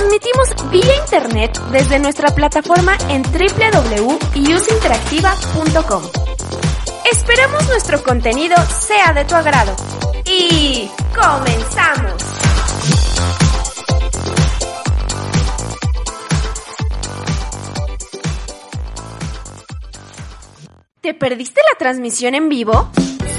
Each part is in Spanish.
Transmitimos vía internet desde nuestra plataforma en www.useinteractiva.com. Esperamos nuestro contenido sea de tu agrado. Y comenzamos. ¿Te perdiste la transmisión en vivo?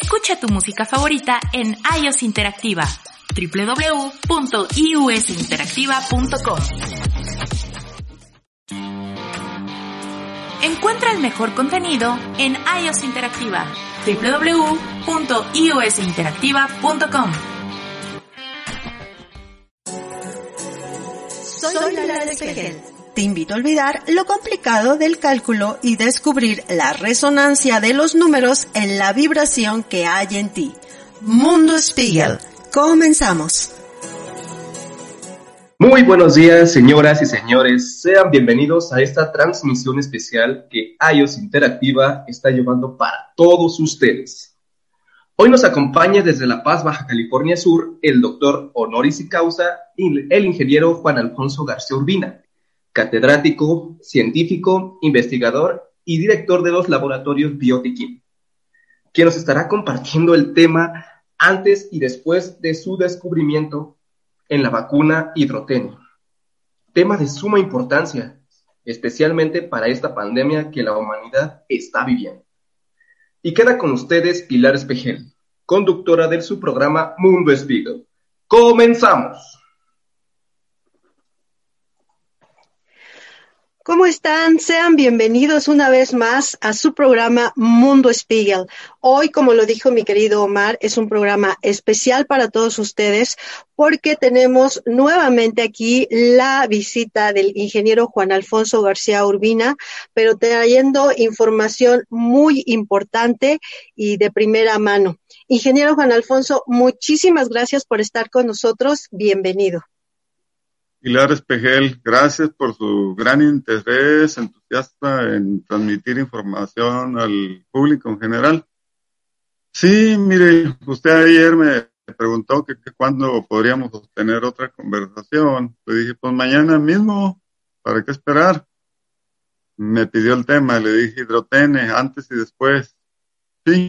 Escucha tu música favorita en iOS Interactiva www.iusinteractiva.com. Encuentra el mejor contenido en iOS Interactiva www.iusinteractiva.com. Soy Lara Espejel. Te invito a olvidar lo complicado del cálculo y descubrir la resonancia de los números en la vibración que hay en ti. Mundo Spiegel. Comenzamos. Muy buenos días, señoras y señores. Sean bienvenidos a esta transmisión especial que iOS Interactiva está llevando para todos ustedes. Hoy nos acompaña desde La Paz, Baja California Sur, el doctor honoris y causa, el ingeniero Juan Alfonso García Urbina, catedrático, científico, investigador y director de los laboratorios Biotiquín, quien nos estará compartiendo el tema antes y después de su descubrimiento en la vacuna hidrotenio. Tema de suma importancia, especialmente para esta pandemia que la humanidad está viviendo. Y queda con ustedes Pilar Espejel, conductora de su programa Mundo Spiegel. ¡Comenzamos! ¿Cómo están? Sean bienvenidos una vez más a su programa Mundo Spiegel. Hoy, como lo dijo mi querido Omar, es un programa especial para todos ustedes porque tenemos nuevamente aquí la visita del ingeniero Juan Alfonso García Urbina, pero trayendo información muy importante y de primera mano. Ingeniero Juan Alfonso, muchísimas gracias por estar con nosotros. Bienvenido. Pilar Espejel, gracias por su gran interés, entusiasta en transmitir información al público en general. Sí, mire, usted ayer me preguntó que, cuándo podríamos tener otra conversación. Le dije, pues mañana mismo, ¿para qué esperar? Me pidió el tema, le dije hidrotene, antes y después. Sí,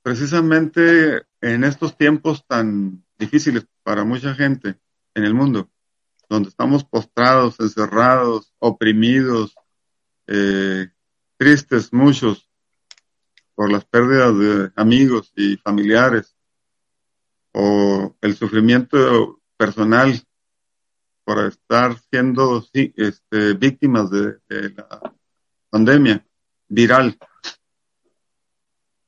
precisamente en estos tiempos tan difíciles para mucha gente, en el mundo, donde estamos postrados, encerrados, oprimidos, eh, tristes muchos por las pérdidas de amigos y familiares, o el sufrimiento personal por estar siendo este, víctimas de, la pandemia viral.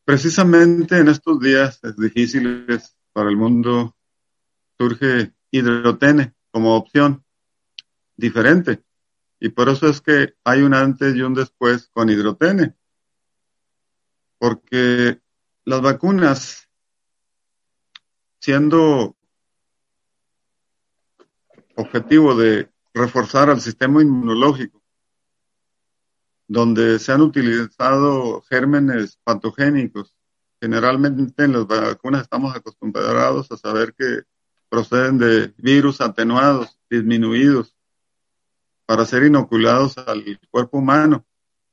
Precisamente en estos días difíciles para el mundo surge hidrotene como opción diferente. Y por eso es que hay un antes y un después con hidrotene. Porque las vacunas, siendo objetivo de reforzar al sistema inmunológico, donde se han utilizado gérmenes patogénicos. Generalmente en las vacunas estamos acostumbrados a saber que proceden de virus atenuados, disminuidos, para ser inoculados al cuerpo humano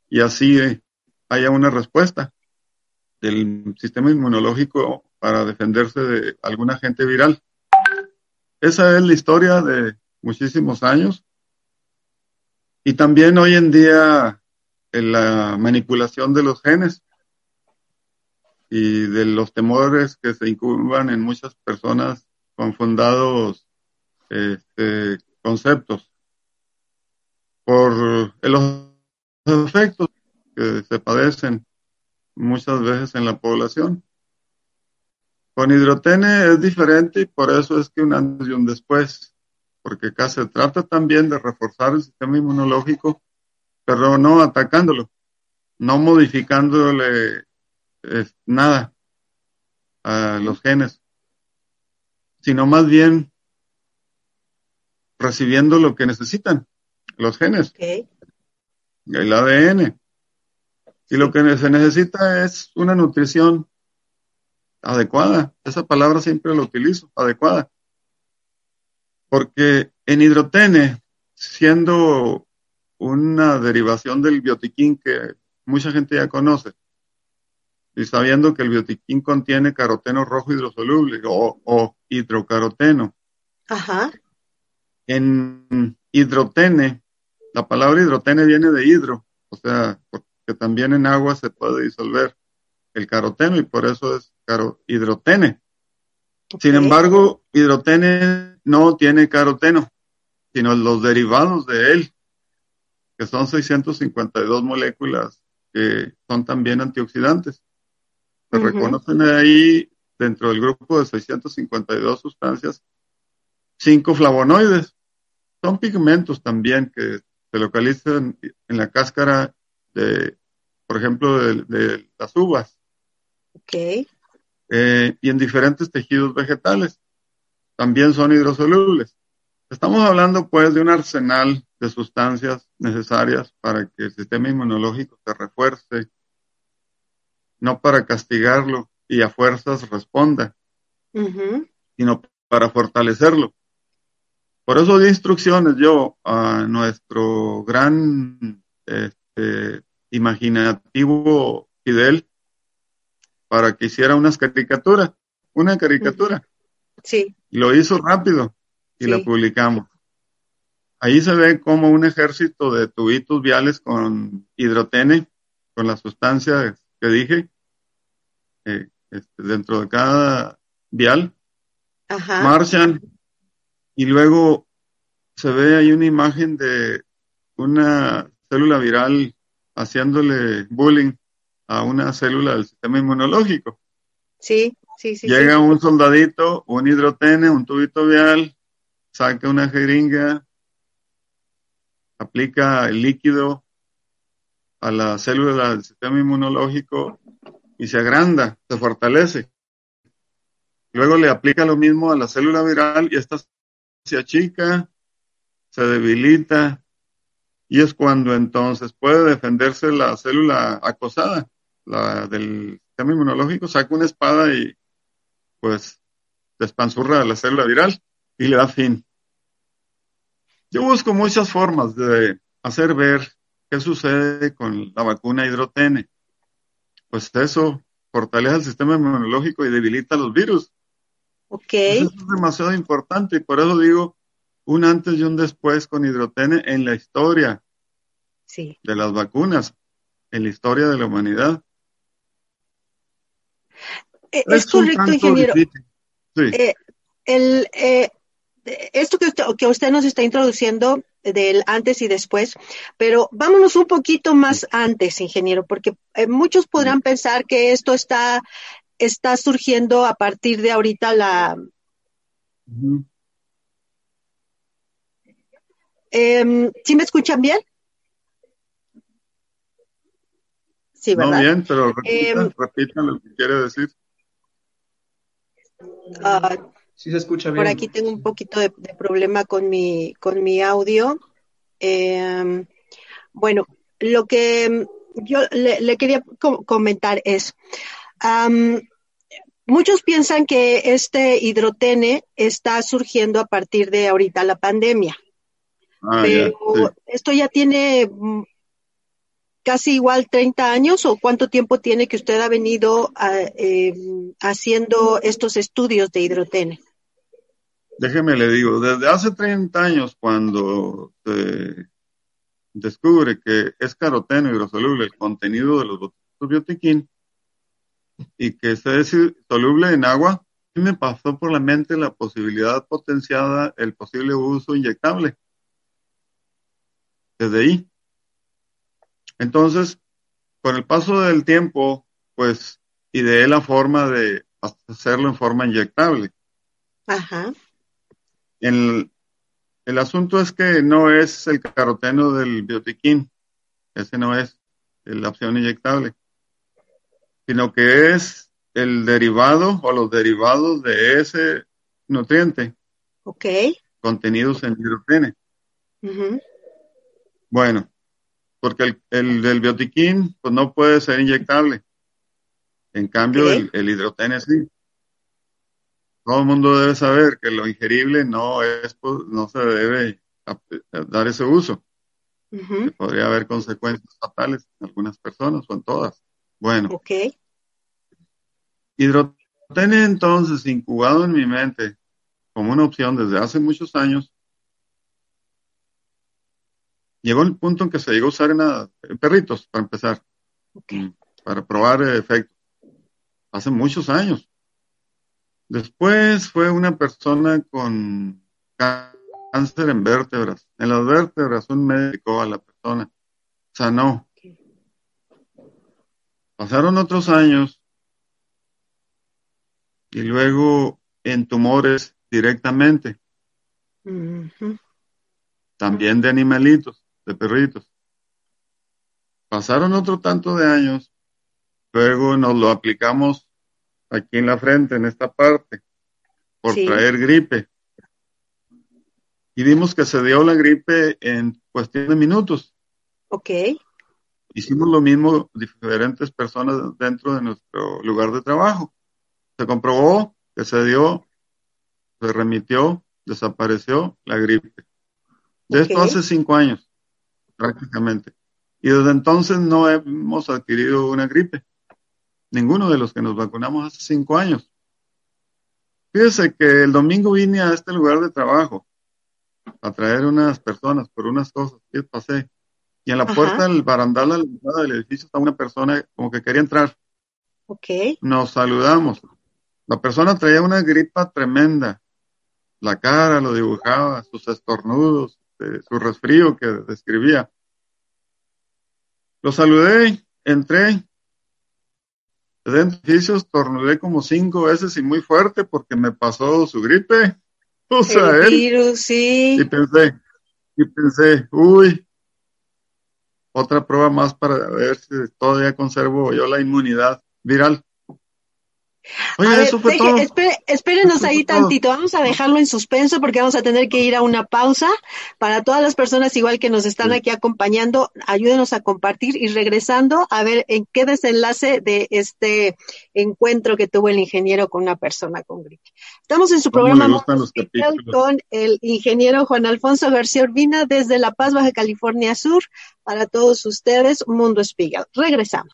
y así eh, haya una respuesta del sistema inmunológico para defenderse de algún agente viral. Esa es la historia de muchísimos años Y también hoy en día en la manipulación de los genes y de los temores que se incuban en muchas personas con fundados este, conceptos por los efectos que se padecen muchas veces en la población. Con hidrotene es diferente y por eso es que un antes y un después, porque acá se trata también de reforzar el sistema inmunológico, pero no atacándolo, no modificándole nada a los genes, sino más bien recibiendo lo que necesitan los genes, el ADN. Y lo que se necesita es una nutrición adecuada. Esa palabra siempre la utilizo, adecuada. Porque en hidrotene, siendo una derivación del biotiquín que mucha gente ya conoce, y sabiendo que el biotiquín contiene caroteno rojo hidrosoluble o, hidrocaroteno. Ajá. En hidrotene, la palabra hidrotene viene de hidro, o sea, porque también en agua se puede disolver el caroteno y por eso es caro, hidrotene. Sin embargo, hidrotene no tiene caroteno, sino los derivados de él, que son 652 moléculas que son también antioxidantes. Se reconocen ahí dentro del grupo de 652 sustancias, cinco flavonoides. Son pigmentos también que se localizan en la cáscara de, por ejemplo, de, las uvas. Ok. Eh, y en diferentes tejidos vegetales. También son hidrosolubles. Estamos hablando pues de un arsenal de sustancias necesarias para que el sistema inmunológico se refuerce, no para castigarlo y a fuerzas responda, sino para fortalecerlo. Por eso di instrucciones yo a nuestro gran este, imaginativo Fidel para que hiciera unas caricaturas, una caricatura. Sí. lo hizo rápido y la publicamos. Ahí se ve como un ejército de tubitos viales con hidrotene, con la sustancia que dije, eh, este, dentro de cada vial, marchan y luego se ve ahí una imagen de una célula viral haciéndole bullying a una célula del sistema inmunológico. Sí, sí, sí. Llega un soldadito, un hidrotene, un tubito vial, saca una jeringa, aplica el líquido a la célula del sistema inmunológico y se agranda, se fortalece. Luego le aplica lo mismo a la célula viral y esta se achica, se debilita y es cuando entonces puede defenderse la célula acosada, la del sistema inmunológico, saca una espada y pues despanzurra la célula viral y le da fin. Yo busco muchas formas de hacer ver qué sucede con la vacuna hidrotene. Pues eso fortalece el sistema inmunológico y debilita los virus. Ok. Eso es demasiado importante y por eso digo un antes y un después con hidrotene en la historia sí. de las vacunas, en la historia de la humanidad. Eh, es, correcto, ingeniero. Sí. Eh, el, eh, esto que usted, que usted nos está introduciendo del antes y después, pero vámonos un poquito más antes, ingeniero, porque eh, muchos podrán pensar que esto está, está surgiendo a partir de ahorita la... Em, ¿Sí me escuchan bien? Sí, ¿verdad? No bien, pero repita, em, lo que quiere decir. Ah, se escucha bien. Por aquí tengo un poquito de, problema con mi, con mi audio. Em, bueno, lo que yo le, quería comentar es, muchos piensan que este hidrotene está surgiendo a partir de ahorita la pandemia. Ah, pero esto ya tiene mm, casi igual 30 años o cuánto tiempo tiene que usted ha venido ah, em, haciendo estos estudios de hidrotene? Déjeme le digo, desde hace 30 años cuando se descubre que es caroteno hidrosoluble el contenido de los botulismos biotiquín y que es soluble en agua, me pasó por la mente la posibilidad potenciada, el posible uso inyectable. Desde ahí. Entonces, con el paso del tiempo, pues ideé la forma de hacerlo en forma inyectable. Ajá. El, el asunto es que no es el caroteno del biotiquín, ese no es la opción inyectable, sino que es el derivado o los derivados de ese nutriente. Ok. Contenidos en hidrotene. Bueno, porque el, el, del biotiquín pues no puede ser inyectable. En cambio, el, el hidrotene sí. Todo el mundo debe saber que lo ingerible no es, pues, no se debe dar ese uso. Podría haber consecuencias fatales en algunas personas o en todas. Bueno. Ok. Hidrotene entonces incubado en mi mente como una opción desde hace muchos años. Llegó el punto en que se llegó a usar en, perritos, para empezar, okay. para probar efectos. Hace muchos años. Después fue una persona con cáncer en vértebras. En las vértebras un médico a la persona sanó. Pasaron otros años y luego en tumores directamente. También de animalitos, de perritos. Pasaron otro tanto de años, luego nos lo aplicamos aquí en la frente, en esta parte, por traer gripe. Y vimos que se dio la gripe en cuestión de minutos. Ok. Hicimos lo mismo diferentes personas dentro de nuestro lugar de trabajo. Se comprobó que se dio, se remitió, desapareció la gripe. De esto hace cinco años, prácticamente. Y desde entonces no hemos adquirido una gripe ninguno de los que nos vacunamos hace cinco años. Fíjese que el domingo vine a este lugar de trabajo a traer unas personas por unas cosas que pasé. Y en la puerta del barandal del edificio está una persona como que quería entrar. Ok. Nos saludamos. La persona traía una gripa tremenda. La cara lo dibujaba, sus estornudos, eh, su resfrío que describía. Lo saludé, entré, edificio estornudé como cinco veces y muy fuerte porque me pasó su gripe. O sea, el virus, sí. Y pensé, y pensé, uy, otra prueba más para ver si todavía conservo yo la inmunidad viral. Oye, todo. espérenos ahí tantito, vamos a dejarlo en suspenso porque vamos a tener que ir a una pausa. Para todas las personas igual que nos están aquí acompañando, ayúdenos a compartir y regresando a ver en qué desenlace de este encuentro que tuvo el ingeniero con una persona con gripe. Estamos en su programa con el ingeniero Juan Alfonso García Urbina desde La Paz, Baja California Sur. Para todos ustedes, Mundo Spiegel. Regresamos.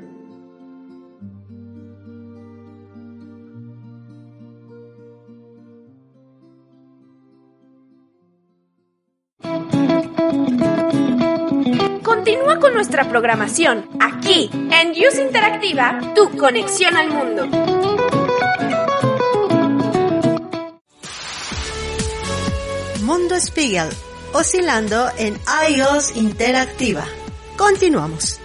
Con nuestra programación aquí en Use Interactiva, tu conexión al mundo. Mundo Spiegel, oscilando en iOS Interactiva. Continuamos.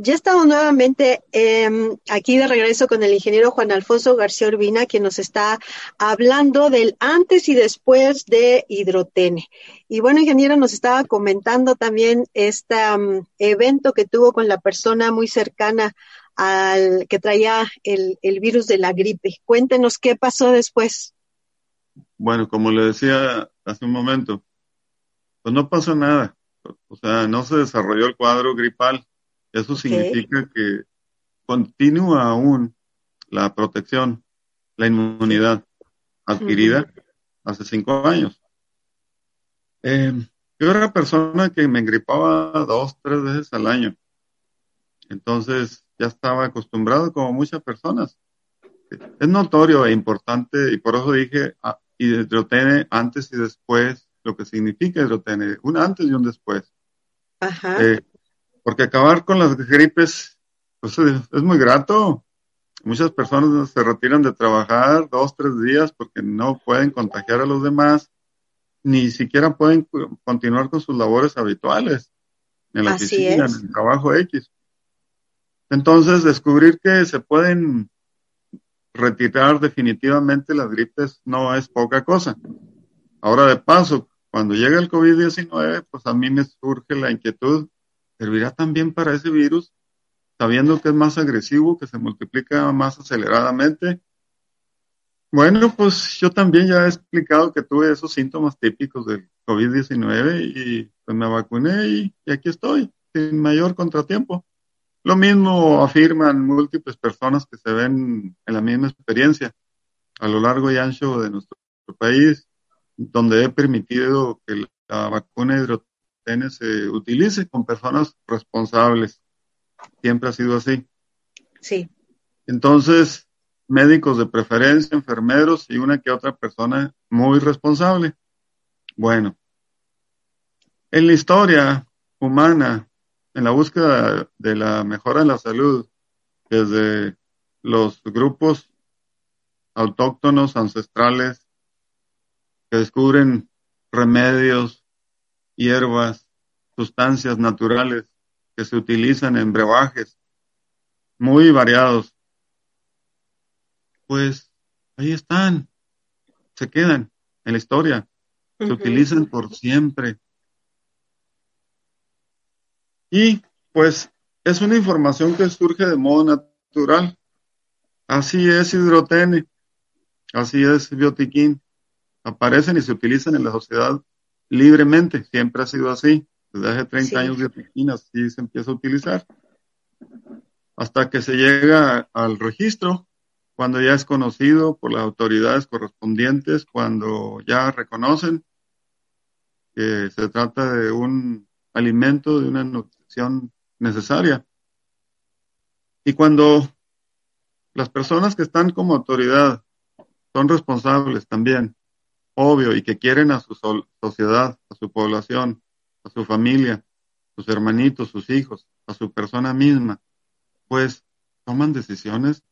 Ya estamos nuevamente eh, aquí de regreso con el ingeniero Juan Alfonso García Urbina, quien nos está hablando del antes y después de hidrotene. Y bueno, ingeniero, nos estaba comentando también este um, evento que tuvo con la persona muy cercana al que traía el, el virus de la gripe. Cuéntenos qué pasó después. Bueno, como le decía hace un momento, pues no pasó nada. O sea, no se desarrolló el cuadro gripal eso significa que continúa aún la protección, la inmunidad adquirida hace cinco años. Eh, yo era persona que me engripaba dos, tres veces al año. Entonces ya estaba acostumbrado como muchas personas. Es notorio e importante y por eso dije ah, hidrotene antes y después, lo que significa hidrotene, un antes y un después. Ajá. Eh, porque acabar con las gripes pues, es muy grato. Muchas personas se retiran de trabajar dos, tres días porque no pueden contagiar a los demás, ni siquiera pueden continuar con sus labores habituales en la oficina, en el trabajo X. Entonces, descubrir que se pueden retirar definitivamente las gripes no es poca cosa. Ahora, de paso, cuando llega el COVID-19, pues a mí me surge la inquietud servirá también para ese virus, sabiendo que es más agresivo, que se multiplica más aceleradamente. Bueno, pues yo también ya he explicado que tuve esos síntomas típicos del COVID-19 y pues me vacuné y, aquí estoy, sin mayor contratiempo. Lo mismo afirman múltiples personas que se ven en la misma experiencia a lo largo y ancho de nuestro país, donde he permitido que la vacuna hidro se utilice con personas responsables. Siempre ha sido así. Sí. Entonces, médicos de preferencia, enfermeros y una que otra persona muy responsable. Bueno, en la historia humana, en la búsqueda de la mejora en la salud, desde los grupos autóctonos, ancestrales, que descubren remedios, hierbas, sustancias naturales que se utilizan en brebajes muy variados. Pues ahí están, se quedan en la historia, se utilizan por siempre. Y pues es una información que surge de modo natural. Así es hidrotene, así es biotiquín. Aparecen y se utilizan en la sociedad libremente, siempre ha sido así. Desde hace 30 años de piscina sí se empieza a utilizar. Hasta que se llega al registro, cuando ya es conocido por las autoridades correspondientes, cuando ya reconocen que se trata de un alimento, de una nutrición necesaria. Y cuando las personas que están como autoridad son responsables también obvio y que quieren a su sociedad, a su población, a su familia, sus hermanitos, sus hijos, a su persona misma, pues toman decisiones.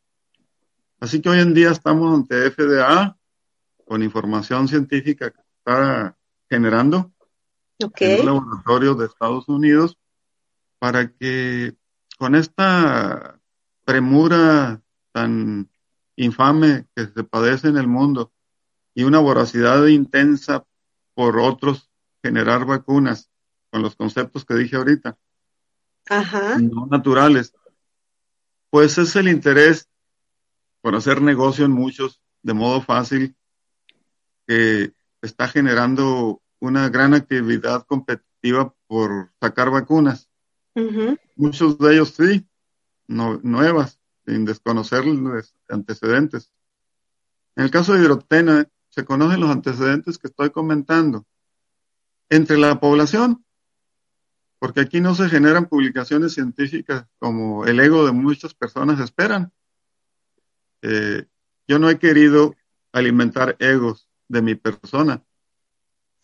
Así que hoy en día estamos ante FDA con información científica que está generando en un laboratorio de Estados Unidos para que con esta premura tan infame que se padece en el mundo y una voracidad intensa por otros generar vacunas con los conceptos que dije ahorita, Ajá. no naturales, pues es el interés por hacer negocio en muchos de modo fácil que está generando una gran actividad competitiva por sacar vacunas. Muchos de ellos sí, no, nuevas, sin desconocer los antecedentes. En el caso de hidrotena, se conocen los antecedentes que estoy comentando entre la población, porque aquí no se generan publicaciones científicas como el ego de muchas personas esperan. Eh, yo no he querido alimentar egos de mi persona.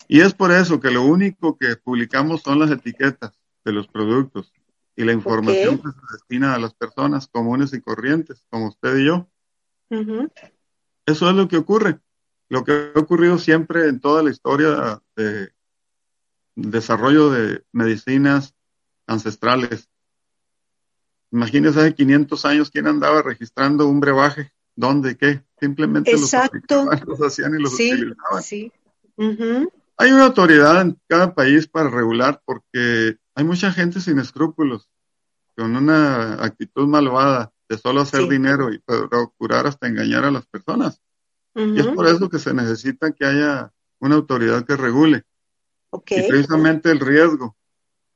Y es por eso que lo único que publicamos son las etiquetas de los productos y la información que se destina a las personas comunes y corrientes, como usted y yo. Eso es lo que ocurre lo que ha ocurrido siempre en toda la historia de desarrollo de medicinas ancestrales. Imagínense hace 500 años quién andaba registrando un brebaje, dónde, qué. Simplemente Exacto. los, los hacían y los Sí, utilizaban. sí. Ujú. Hay una autoridad en cada país para regular porque hay mucha gente sin escrúpulos, con una actitud malvada de solo hacer Sí. dinero y procurar hasta engañar a las personas. Y es por eso que se necesita que haya una autoridad que regule. Ok. Y precisamente el riesgo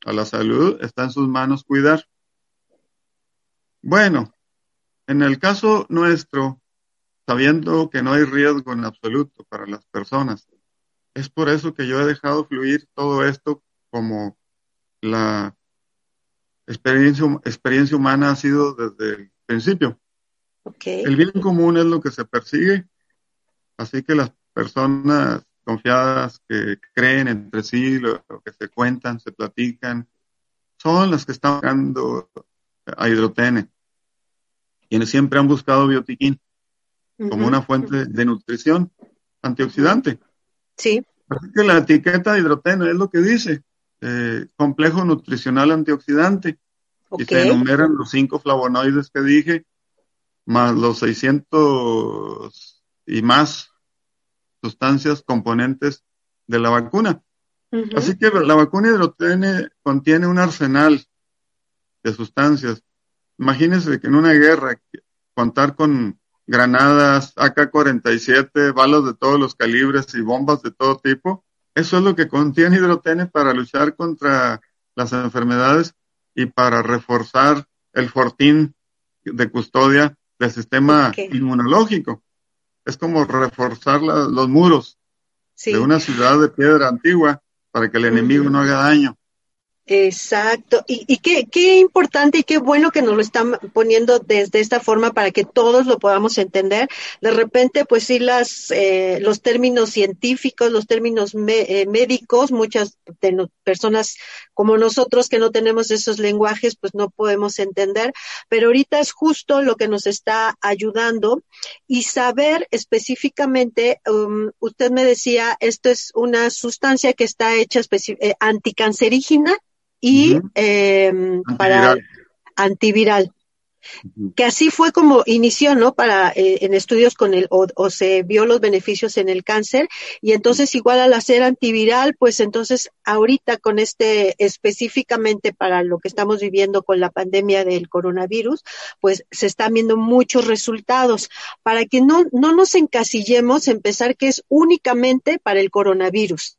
a la salud está en sus manos cuidar. Bueno, en el caso nuestro, sabiendo que no hay riesgo en absoluto para las personas, es por eso que yo he dejado fluir todo esto como la experiencia, experiencia humana ha sido desde el principio. Ok. El bien común es lo que se persigue, así que las personas confiadas que creen entre sí, lo, lo que se cuentan, se platican, son las que están buscando a hidrotene, quienes siempre han buscado biotiquín como una fuente de nutrición antioxidante. Sí. Así que la etiqueta de hidroteno es lo que dice, eh, complejo nutricional antioxidante, y se enumeran los cinco flavonoides que dije, más los 600 y más sustancias componentes de la vacuna. Así que la vacuna hidrotene contiene un arsenal de sustancias. Imagínense que en una guerra contar con granadas, AK-47, balas de todos los calibres y bombas de todo tipo. Eso es lo que contiene hidrotene para luchar contra las enfermedades y para reforzar el fortín de custodia del sistema inmunológico. Es como reforzar la- los muros Sí. de una ciudad de piedra antigua para que el enemigo no haga daño. Exacto. Y, y qué, qué importante y qué bueno que nos lo están poniendo desde esta forma para que todos lo podamos entender. De repente, pues sí, las, eh, los términos científicos, los términos eh, médicos, muchas de personas como nosotros que no tenemos esos lenguajes, pues no podemos entender. Pero ahorita es justo lo que nos está ayudando y saber específicamente, um, usted me decía, esto es una sustancia que está hecha eh, anticancerígena y eh, para Antiviral. Que así fue como inició, ¿no? Para eh, en estudios con el o, o se vio los beneficios en el cáncer y entonces igual al hacer antiviral, pues entonces ahorita con este específicamente para lo que estamos viviendo con la pandemia del coronavirus, pues se están viendo muchos resultados para que no no nos encasillemos en pensar que es únicamente para el coronavirus.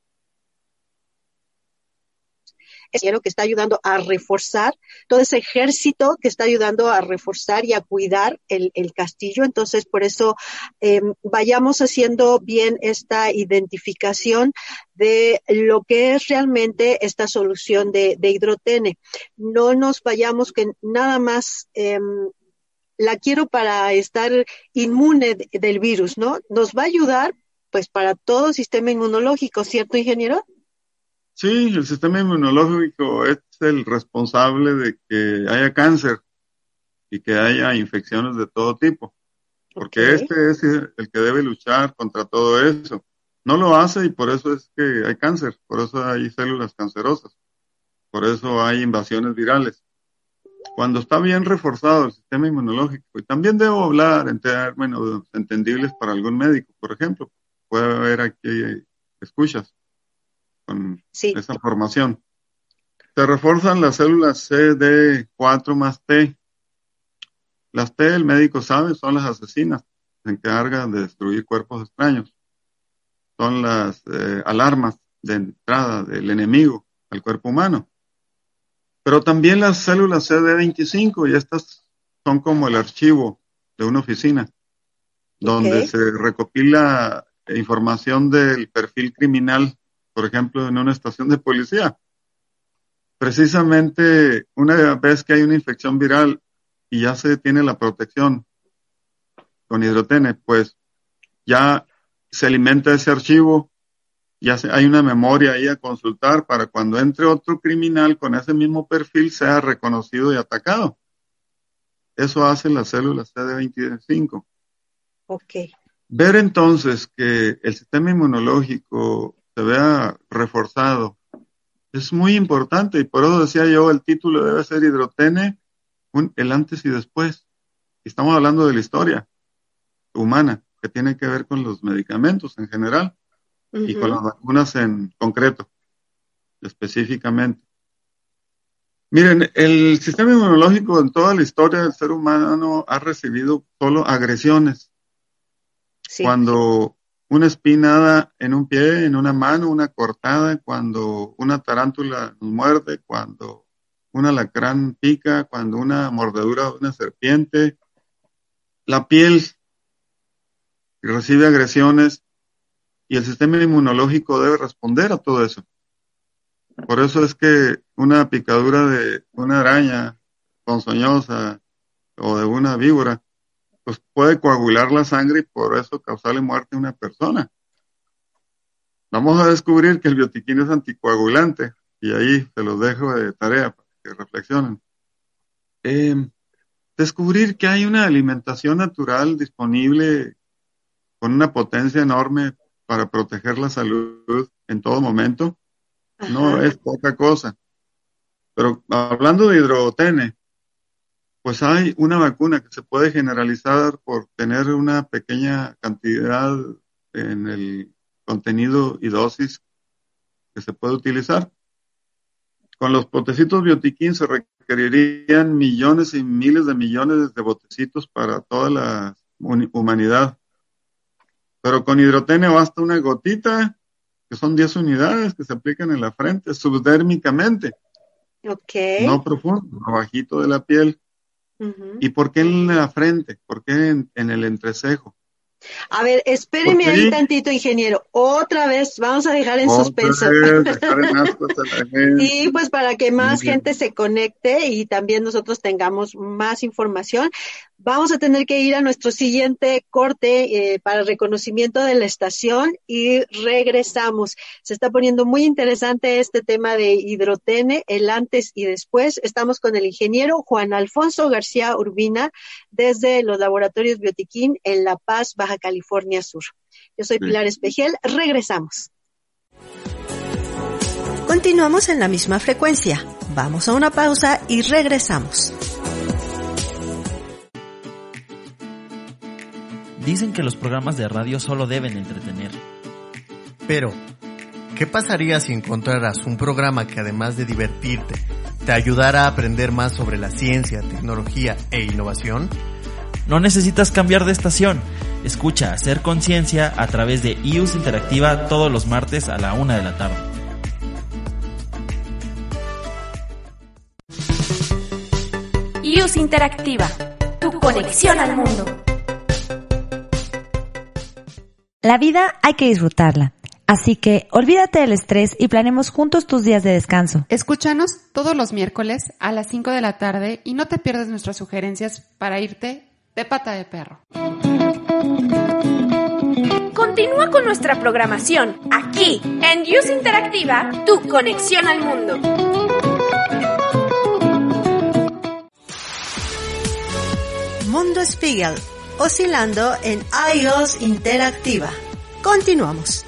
Es que está ayudando a reforzar todo ese ejército que está ayudando a reforzar y a cuidar el, castillo. Entonces, por eso eh, vayamos haciendo bien esta identificación de lo que es realmente esta solución de, hidrotene. No nos vayamos que nada más eh, la quiero para estar inmune de, del virus, ¿no? Nos va a ayudar pues para todo sistema inmunológico, ¿cierto, ingeniero? Sí, el sistema inmunológico es el responsable de que haya cáncer y que haya infecciones de todo tipo, porque Ok. este es el que debe luchar contra todo eso. No lo hace y por eso es que hay cáncer, por eso hay células cancerosas, por eso hay invasiones virales. Cuando está bien reforzado el sistema inmunológico, y también debo hablar en términos entendibles para algún médico, por ejemplo, puede haber aquí escuchas con Sí. esa formación. Se refuerzan las células CD4 más T. Las T, el médico sabe, son las asesinas, se encargan de destruir cuerpos extraños. Son las eh, alarmas de entrada del enemigo al cuerpo humano. Pero también las células CD25, y estas son como el archivo de una oficina, donde se recopila información del perfil criminal por ejemplo, en una estación de policía. Precisamente una vez que hay una infección viral y ya se tiene la protección con hidrotene, pues ya se alimenta ese archivo, ya se- hay una memoria ahí a consultar para cuando entre otro criminal con ese mismo perfil sea reconocido y atacado. Eso hacen las células CD25. Ok. Ver entonces que el sistema inmunológico se vea reforzado es muy importante y por eso decía yo el título debe ser hidrotene un, el antes y después. Estamos hablando de la historia humana, que tiene que ver con los medicamentos en general y con las vacunas en concreto, específicamente. Miren, el sistema inmunológico en toda la historia del ser humano ha recibido solo agresiones. Cuando una espinada en un pie, en una mano, una cortada, cuando una tarántula nos muerde, cuando un alacrán pica, cuando una mordedura de una serpiente, la piel recibe agresiones y el sistema inmunológico debe responder a todo eso. Por eso es que una picadura de una araña ponzoñosa o de una víbora, pues puede coagular la sangre y por eso causarle muerte a una persona. Vamos a descubrir que el biotiquín es anticoagulante y ahí se los dejo de tarea para que reflexionen. Eh, descubrir que hay una alimentación natural disponible con una potencia enorme para proteger la salud en todo momento, no es poca cosa. Pero hablando de hidrotene, pues hay una vacuna que se puede generalizar por tener una pequeña cantidad en el contenido y dosis que se puede utilizar. Con los potecitos biotiquín se requerirían millones y miles de millones de botecitos para toda la humanidad. Pero con hidrotene basta una gotita, que son 10 unidades que se aplican en la frente, subdérmicamente. Ok. No profundo, abajito de la piel. ¿Y por qué en la frente? ¿Por qué en, el entrecejo? A ver, espéreme ahí tantito, ingeniero. Otra vez, vamos a dejar en suspenso. y pues para que más gente se conecte y también nosotros tengamos más información, vamos a tener que ir a nuestro siguiente corte eh, para reconocimiento de la estación y regresamos. Se está poniendo muy interesante este tema de hidrotene, el antes y después. Estamos con el ingeniero Juan Alfonso García Urbina desde los laboratorios Biotiquín en La Paz, Baja California Sur. Yo soy Pilar Espejel. Regresamos. Continuamos en la misma frecuencia. Vamos a una pausa y regresamos. Dicen que los programas de radio solo deben entretener. Pero, ¿qué pasaría si encontraras un programa que además de divertirte, te ayudara a aprender más sobre la ciencia, tecnología e innovación? No necesitas cambiar de estación. Escucha Hacer Conciencia a través de IUS Interactiva todos los martes a la una de la tarde. IUS Interactiva, tu conexión al mundo. La vida hay que disfrutarla. Así que olvídate del estrés y planemos juntos tus días de descanso. Escúchanos todos los miércoles a las 5 de la tarde y no te pierdas nuestras sugerencias para irte de pata de perro. Continúa con nuestra programación aquí en Use Interactiva, tu conexión al mundo. Mundo Spiegel oscilando en iOS Interactiva. Continuamos.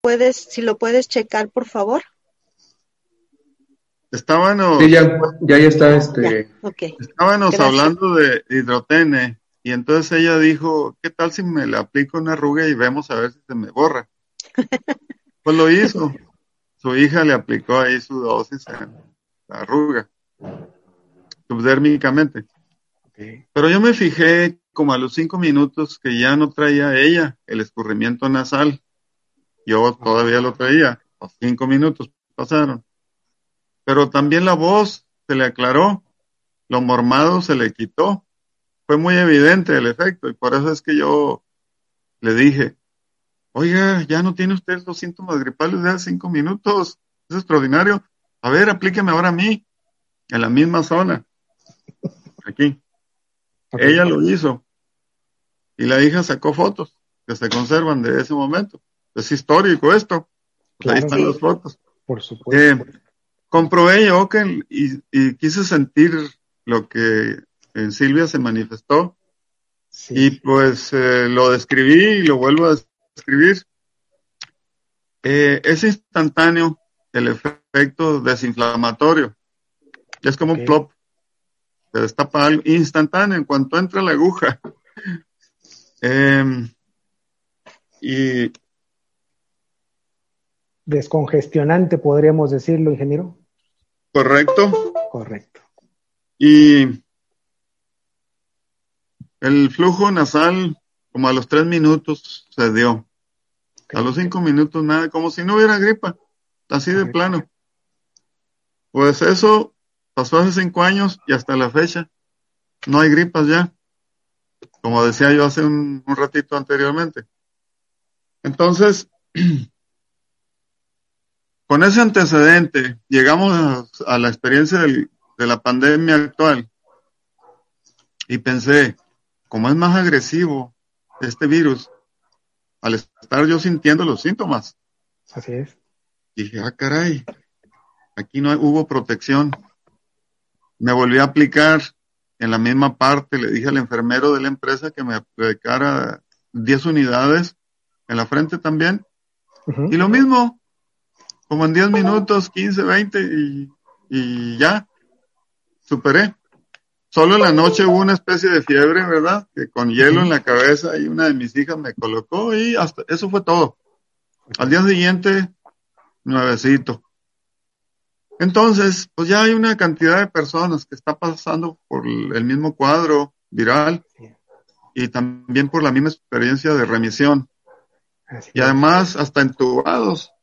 ¿Puedes, si lo puedes checar, por favor? Estábamos, sí, ya, ya, está este. Estábamos hablando de hidrotene y entonces ella dijo, ¿qué tal si me le aplico una arruga y vemos a ver si se me borra? pues lo hizo. Su hija le aplicó ahí su dosis en la arruga, subdérmicamente. Pero yo me fijé como a los cinco minutos que ya no traía ella el escurrimiento nasal. Yo todavía lo traía. Los cinco minutos pasaron. Pero también la voz se le aclaró. Lo mormado se le quitó. Fue muy evidente el efecto y por eso es que yo le dije, oiga, ya no tiene usted los síntomas gripales de hace cinco minutos. Es extraordinario. A ver, aplíqueme ahora a mí, en la misma zona. Aquí. Ella lo hizo. Y la hija sacó fotos que se conservan de ese momento. Es histórico esto. Pues ahí están las fotos. Por supuesto. Eh, comprobé yo que y, quise sentir lo que en Silvia se manifestó. Y pues eh, lo describí y lo vuelvo a describir. Eh, es instantáneo el efecto desinflamatorio. es como un plop. Se destapa algo instantáneo en cuanto entra la aguja. Em, y descongestionante, podríamos decirlo, ingeniero. Correcto. Correcto. Y el flujo nasal, como a los tres minutos, se dio. A los cinco minutos, nada, como si no hubiera gripa, así de plano. Pues eso pasó hace cinco años y hasta la fecha no hay gripas ya, como decía yo hace un, ratito anteriormente. Entonces, con ese antecedente, llegamos a, la experiencia de la pandemia actual y pensé, como es más agresivo este virus, al estar yo sintiendo los síntomas. Así es. Dije, ah, caray, aquí no hubo protección. Me volví a aplicar en la misma parte, le dije al enfermero de la empresa que me aplicara 10 unidades en la frente también. Y lo mismo, como en 10 minutos, 15, 20 y, y ya, superé. Solo en la noche hubo una especie de fiebre, ¿verdad? Que con hielo en la cabeza y una de mis hijas me colocó y hasta eso fue todo. Al día siguiente, nuevecito. Entonces, pues ya hay una cantidad de personas que está pasando por el mismo cuadro viral y también por la misma experiencia de remisión. y además hasta entubados,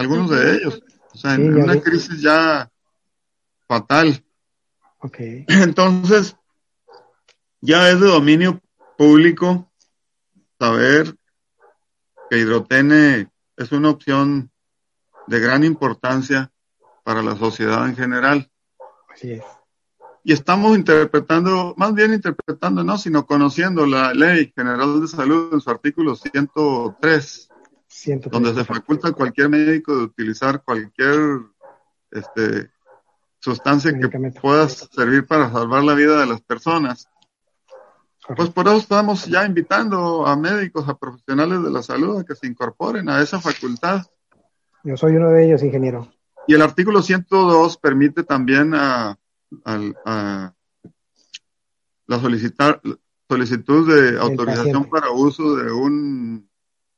algunos de ellos. O sea, en una crisis ya fatal. Okay. Entonces, ya es de dominio público saber que hidrotene es una opción de gran importancia para la sociedad en general. Así es. Y estamos interpretando, más bien interpretando, no, sino conociendo la Ley General de Salud en su artículo 103, 103. Donde se faculta a cualquier médico de utilizar cualquier este, sustancia que pueda servir para salvar la vida de las personas. Pues por eso estamos ya invitando a médicos, a profesionales de la salud a que se incorporen a esa facultad. Yo soy uno de ellos, ingeniero. Y el artículo 102 permite también a, la solicitar, solicitud de autorización para uso de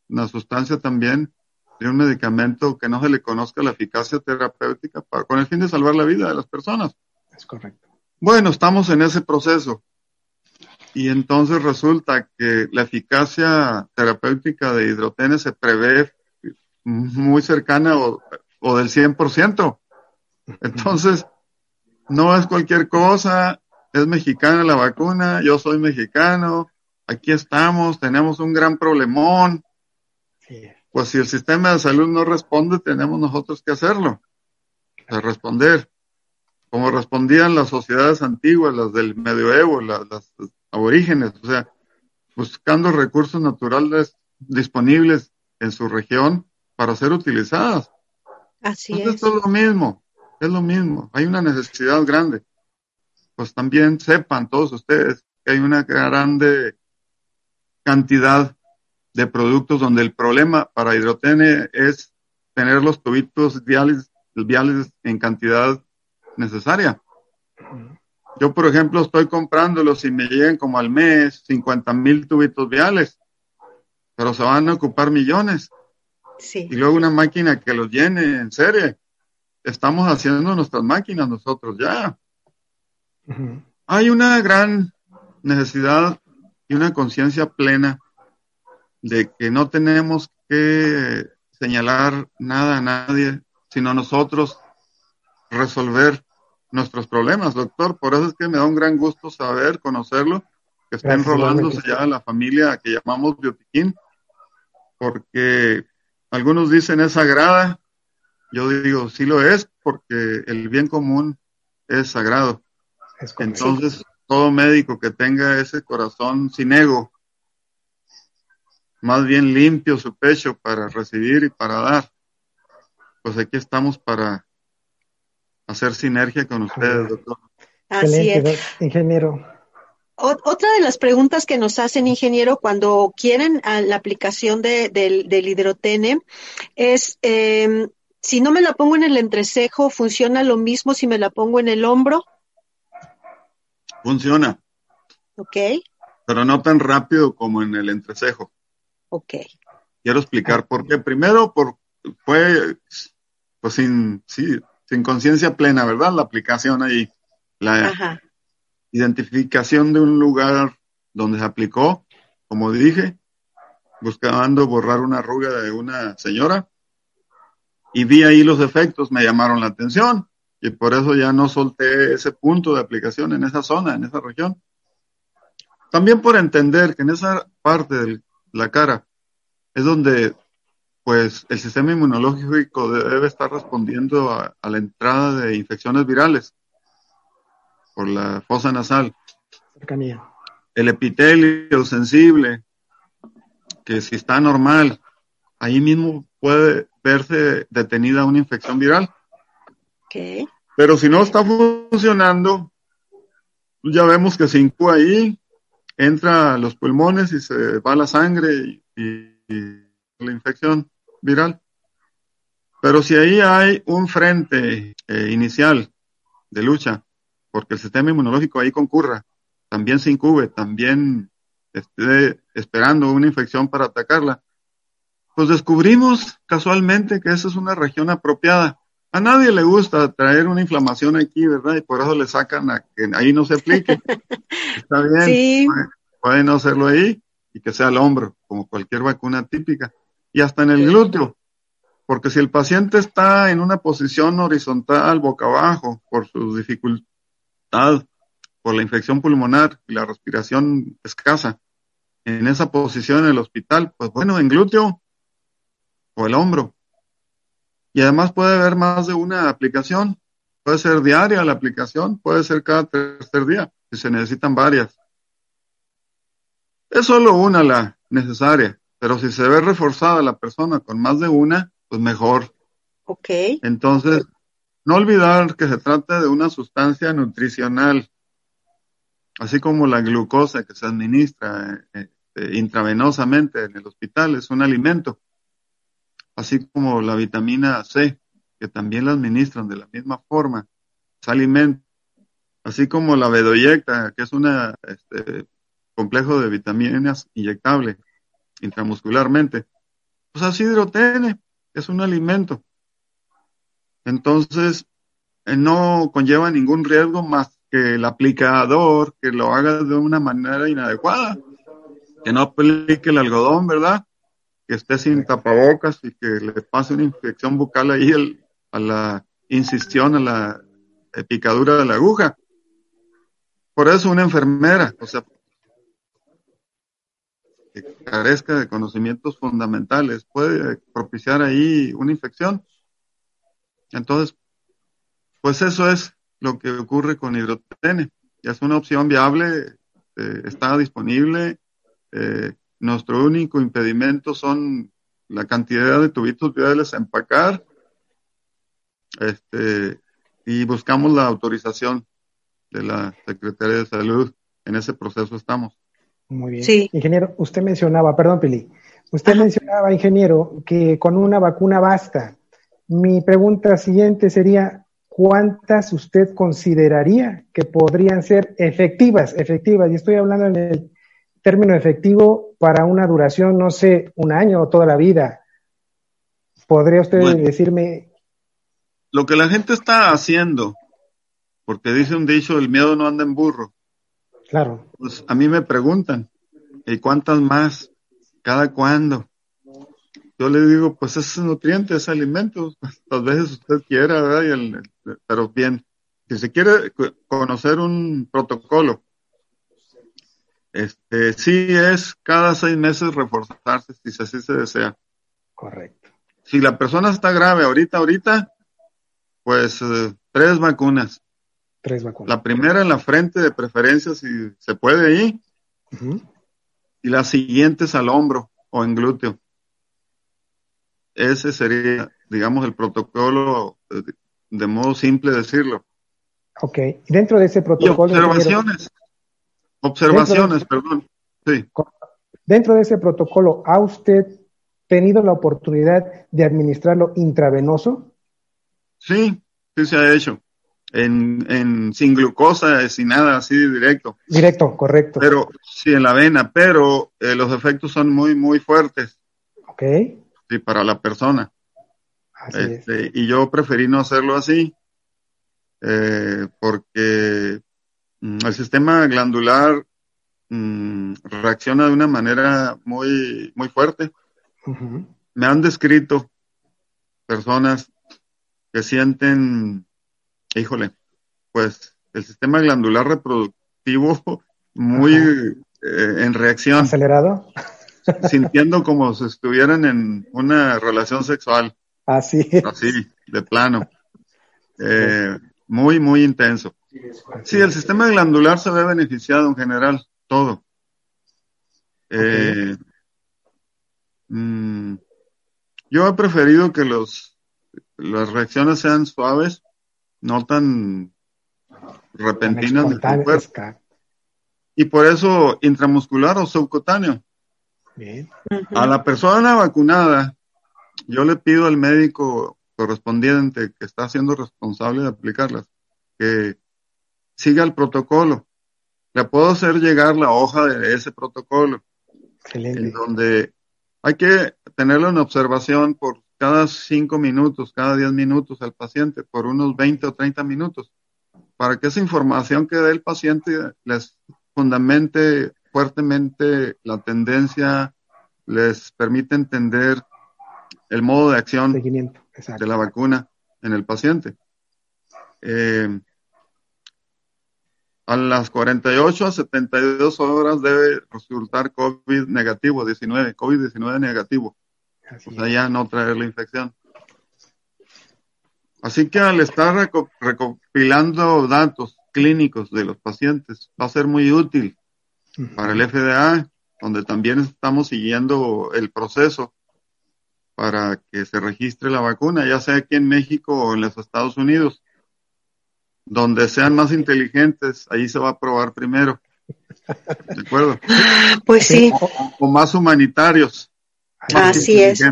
una sustancia también de un medicamento que no se le conozca la eficacia terapéutica para, con el fin de salvar la vida de las personas. Es correcto. Bueno, estamos en ese proceso. Y entonces resulta que la eficacia terapéutica de hidrotene se prevé muy cercana o, o del 100%. Entonces, no es cualquier cosa, es mexicana la vacuna, yo soy mexicano, aquí estamos, tenemos un gran problemón. Sí pues si el sistema de salud no responde, tenemos nosotros que hacerlo, a responder, como respondían las sociedades antiguas, las del medioevo, las, aborígenes, o sea, buscando recursos naturales disponibles en su región para ser utilizadas. Así es. Esto es lo mismo, es lo mismo, hay una necesidad grande. Pues también sepan todos ustedes que hay una grande cantidad de productos donde el problema para hidrotene es tener los tubitos viales, viales en cantidad necesaria. Yo, por ejemplo, estoy comprándolos y me llegan como al mes 50 mil tubitos viales, pero se van a ocupar millones. Sí. Y luego una máquina que los llene en serie. Estamos haciendo nuestras máquinas nosotros ya. Hay una gran necesidad y una conciencia plena de que no tenemos que señalar nada a nadie, sino nosotros resolver nuestros problemas, doctor. Por eso es que me da un gran gusto saber, conocerlo, que está enrolándose ya la familia que llamamos Biotiquín, porque algunos dicen es sagrada, yo digo sí lo es, porque el bien común es sagrado. Entonces, todo médico que tenga ese corazón sin ego, más bien limpio su pecho para recibir y para dar. Pues aquí estamos para hacer sinergia con ustedes, doctor. Así es. Ingeniero. otra de las preguntas que nos hacen, ingeniero, cuando quieren la aplicación del, hidrotene es, em, Si no me la pongo en el entrecejo, ¿funciona lo mismo si me la pongo en el hombro? Funciona, Ok, pero no tan rápido como en el entrecejo. Ok. Quiero explicar por qué. Primero, por, fue pues sin, sí, sin conciencia plena, ¿verdad? La aplicación ahí, la Ajá. identificación de un lugar donde se aplicó, como dije, buscando borrar una arruga de una señora y vi ahí los efectos, me llamaron la atención y por eso ya no solté ese punto de aplicación en esa zona, en esa región. También por entender que en esa parte de la cara es donde pues el sistema inmunológico debe estar respondiendo a, a la entrada de infecciones virales por la fosa nasal. Cercanía. El epitelio sensible, que si está normal, ahí mismo puede verse detenida una infección viral. Pero si no está funcionando, ya vemos que se incuba ahí, entra a los pulmones y se va la sangre y, la infección viral. Pero si ahí hay un frente eh, inicial de lucha, porque el sistema inmunológico ahí concurra, también se incube, también esté esperando una infección para atacarla, pues descubrimos casualmente que esa es una región apropiada. A nadie le gusta traer una inflamación aquí, ¿verdad? Y por eso le sacan a que ahí no se aplique. Está bien, Sí. puede, puede no hacerlo ahí y que sea al hombro, como cualquier vacuna típica. Y hasta en el glúteo, porque si el paciente está en una posición horizontal, boca abajo, por su dificultad, por la infección pulmonar y la respiración escasa, en esa posición en el hospital, pues bueno, en glúteo o el hombro. Y además puede haber más de una aplicación. Puede ser diaria la aplicación, puede ser cada tercer día, si se necesitan varias. Es solo una la necesaria, pero si se ve reforzada la persona con más de una, pues mejor. Ok. Entonces, no olvidar que se trata de una sustancia nutricional, así como la glucosa que se administra eh, eh, intravenosamente en el hospital, es un alimento, así como la vitamina C, que también la administran de la misma forma, es alimento, así como la bedoyecta, que es un este, complejo de vitaminas inyectable intramuscularmente, pues así hidrotene, es un alimento. Entonces, eh, no conlleva ningún riesgo más que el aplicador que lo haga de una manera inadecuada, que no aplique el algodón, ¿verdad? Que esté sin tapabocas y que le pase una infección bucal ahí el- a la incisión, a la picadura de la aguja. Por eso una enfermera, o sea, que carezca de conocimientos fundamentales, puede propiciar ahí una infección. Entonces, pues eso es lo que ocurre con hidrotene. Ya es una opción viable, eh, está disponible. eh, nuestro único impedimento son la cantidad de tubitos viales a empacar. Este, y buscamos la autorización de la Secretaría de Salud. En ese proceso estamos. Muy bien. Sí. Ingeniero, usted mencionaba, perdón, Pili, usted mencionaba, ingeniero, que con una vacuna basta. Mi pregunta siguiente sería, ¿cuántas usted consideraría que podrían ser efectivas? Efectivas, y estoy hablando en el término efectivo para una duración, no sé, un año o toda la vida. ¿Podría usted Bueno. decirme? Lo que la gente está haciendo, porque dice un dicho, el miedo no anda en burro. Claro, Pues a mí me preguntan, ¿y cuántas más? ¿Cada cuándo? Yo le digo, pues es nutriente, es alimento, las veces usted quiera, ¿verdad? Y el- pero bien, si se quiere co- conocer un protocolo, este, sí es cada seis meses reforzarse, si así se desea. correcto. Si la persona está grave ahorita, ahorita, pues eh, tres vacunas. Tres vacunas. La primera en la frente de preferencia, si se puede ahí, Ujú. y las siguientes al hombro o en glúteo. Ese sería, digamos, el protocolo, eh, de, modo simple decirlo. Ok, dentro de ese protocolo... observaciones, observaciones, perdón. Sí, Dentro de ese protocolo, ¿ha usted tenido la oportunidad de administrarlo intravenoso? Sí, sí se ha hecho. En, en, sin glucosa, sin nada así directo. Directo, correcto. Pero sí, en la avena, pero eh, los efectos son muy, muy fuertes. Ok. Sí, para la persona. Así este, Y yo preferí no hacerlo así, eh, porque el sistema glandular mm, reacciona de una manera muy, muy fuerte. Me han descrito personas que sienten, híjole, pues el sistema glandular reproductivo muy eh, en reacción, ¿Acelerado? sintiendo como si estuvieran en una relación sexual, Así. así, de plano. Eh, muy, muy intenso. Sí, el sistema glandular se ve beneficiado en general, todo. Eh, mm, yo he preferido que los las reacciones sean suaves, no tan repentinas de tu Espontáneas, cuerpo. ca- Y por eso intramuscular o subcutáneo. Bien. A la persona vacunada, yo le pido al médico correspondiente que está siendo responsable de aplicarlas, que siga el protocolo. Le puedo hacer llegar la hoja de ese protocolo, Excelente. en donde hay que tenerlo en observación por cada cinco minutos, cada diez minutos al paciente, por unos 20 o 30 minutos, para que esa información que dé el paciente les fundamente fuertemente la tendencia, les permite entender el modo de acción de la vacuna en el paciente. Eh, a las 48 a 72 horas debe resultar COVID negativo, 19, COVID-19 negativo. Así O sea, ya no traer la infección. Así que al estar reco- recopilando datos clínicos de los pacientes va a ser muy útil para el FDA, donde también estamos siguiendo el proceso para que se registre la vacuna, ya sea aquí en México o en los Estados Unidos. Donde sean más inteligentes, ahí se va a probar primero. ¿De acuerdo? Pues sí. O, o más humanitarios. más Así es.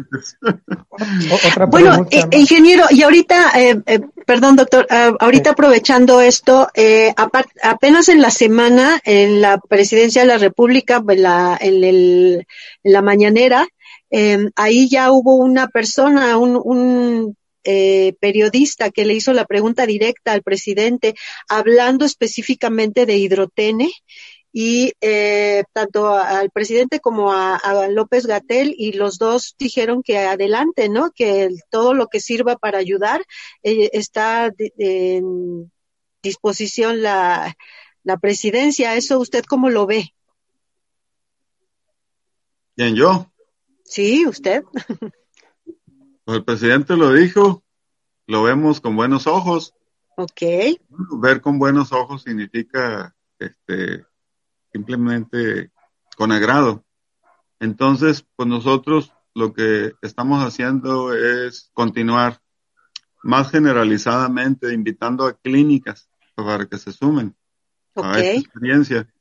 Bueno, eh, ingeniero, y ahorita, eh, eh, perdón, doctor, ah, ahorita aprovechando esto, eh, apenas en la semana, en la presidencia de la República, en la, en el, en la mañanera, eh, ahí ya hubo una persona, un, un eh, periodista que le hizo la pregunta directa al presidente, hablando específicamente de hidrotene y eh, tanto al presidente como a, a López Gatel y los dos dijeron que adelante, ¿no? Que el- todo lo que sirva para ayudar eh, está de- en disposición la, la presidencia. ¿Eso usted cómo lo ve? ¿Quién yo? Sí, usted. Pues el presidente lo dijo, lo vemos con buenos ojos. Ok. Ver con buenos ojos significa este, simplemente con agrado. Entonces, pues nosotros lo que estamos haciendo es continuar más generalizadamente invitando a clínicas para que se sumen a esta experiencia.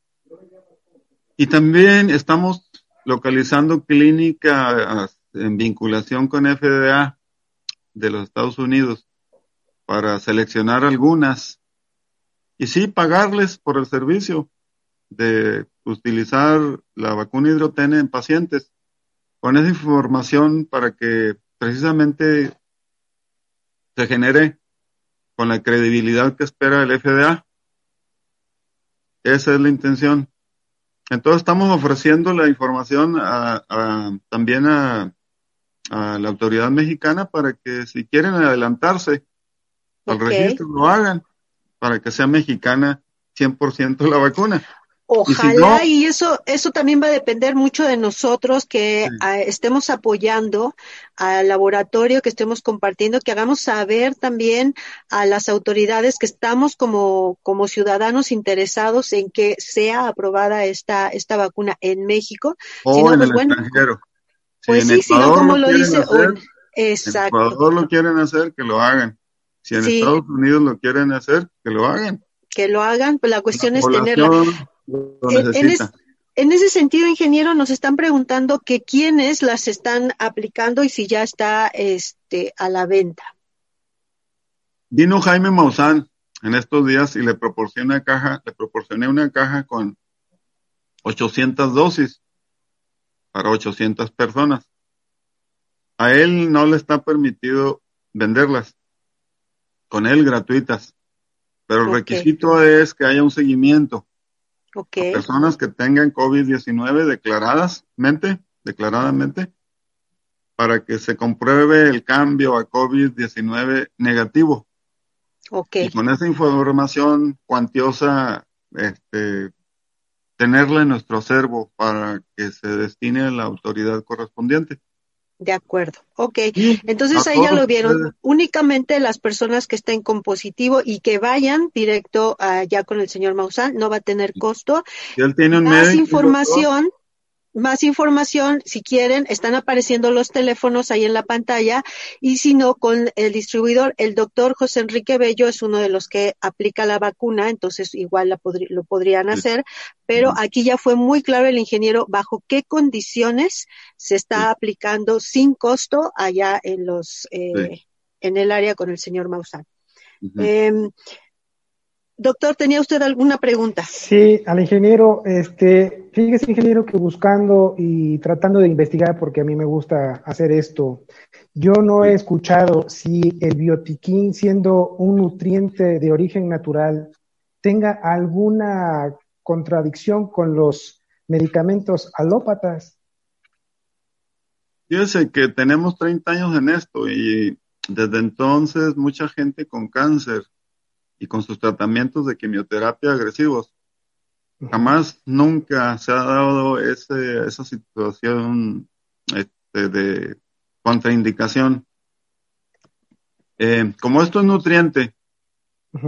Y también estamos localizando clínicas en vinculación con FDA de los Estados Unidos para seleccionar algunas y sí pagarles por el servicio de utilizar la vacuna hidrotene en pacientes con esa información para que precisamente se genere con la credibilidad que espera el FDA. Esa es la intención. Entonces estamos ofreciendo la información a- también a, a la autoridad mexicana para que si quieren adelantarse al registro lo hagan, para que sea mexicana 100% la vacuna. Y si Ojalá no- y eso eso también va a depender mucho de nosotros que ah, estemos apoyando al laboratorio, que estemos compartiendo, que hagamos saber también a las autoridades que estamos como como ciudadanos interesados en que sea aprobada esta esta vacuna en México. O Si no, en pues el bueno, extranjero. Si pues en sí, si no Ecuador como lo dice hacer, un- en exacto. Ecuador lo quieren hacer, que lo hagan. Si en Sí. Estados Unidos lo quieren hacer, que lo hagan. que lo hagan, pues la cuestión La es tenerla. En, en es- en ese sentido, ingeniero, nos están preguntando que quiénes las están aplicando y si ya está este a la venta. Vino Jaime Maussan en estos días y le proporcioné una caja, le proporcioné una caja con 800 dosis para 800 personas. A él no le está permitido venderlas, con él gratuitas, pero el requisito es que haya un seguimiento. Ok. Personas que tengan COVID-19 declaradamente, declaradamente, para que se compruebe el cambio a COVID-19 negativo. Ok. Y con esa información cuantiosa, este, tenerla en nuestro acervo para que se destine a la autoridad correspondiente. De acuerdo. Ok. Entonces ahí ya lo vieron. ustedes. Únicamente las personas que estén con positivo y que vayan directo allá con el señor Maussan no va a tener costo. Si él tiene un Más médico, información, más información, si quieren, están apareciendo los teléfonos ahí en la pantalla y si no, con el distribuidor, el doctor José Enrique Bello es uno de los que aplica la vacuna, entonces igual la podri- lo podrían hacer, pero aquí ya fue muy claro el ingeniero bajo qué condiciones se está aplicando sin costo allá en los, eh, Sí. en el área con el señor Maussan. Doctor, ¿tenía usted alguna pregunta? Sí, al ingeniero, este, fíjese ingeniero que buscando y tratando de investigar, porque a mí me gusta hacer esto, yo no he escuchado si el biotiquín, siendo un nutriente de origen natural, tenga alguna contradicción con los medicamentos alópatas. Fíjese que tenemos 30 años en esto y desde entonces mucha gente con cáncer y con sus tratamientos de quimioterapia agresivos, jamás nunca se ha dado ese, esa situación este, de contraindicación. Eh, como esto es nutriente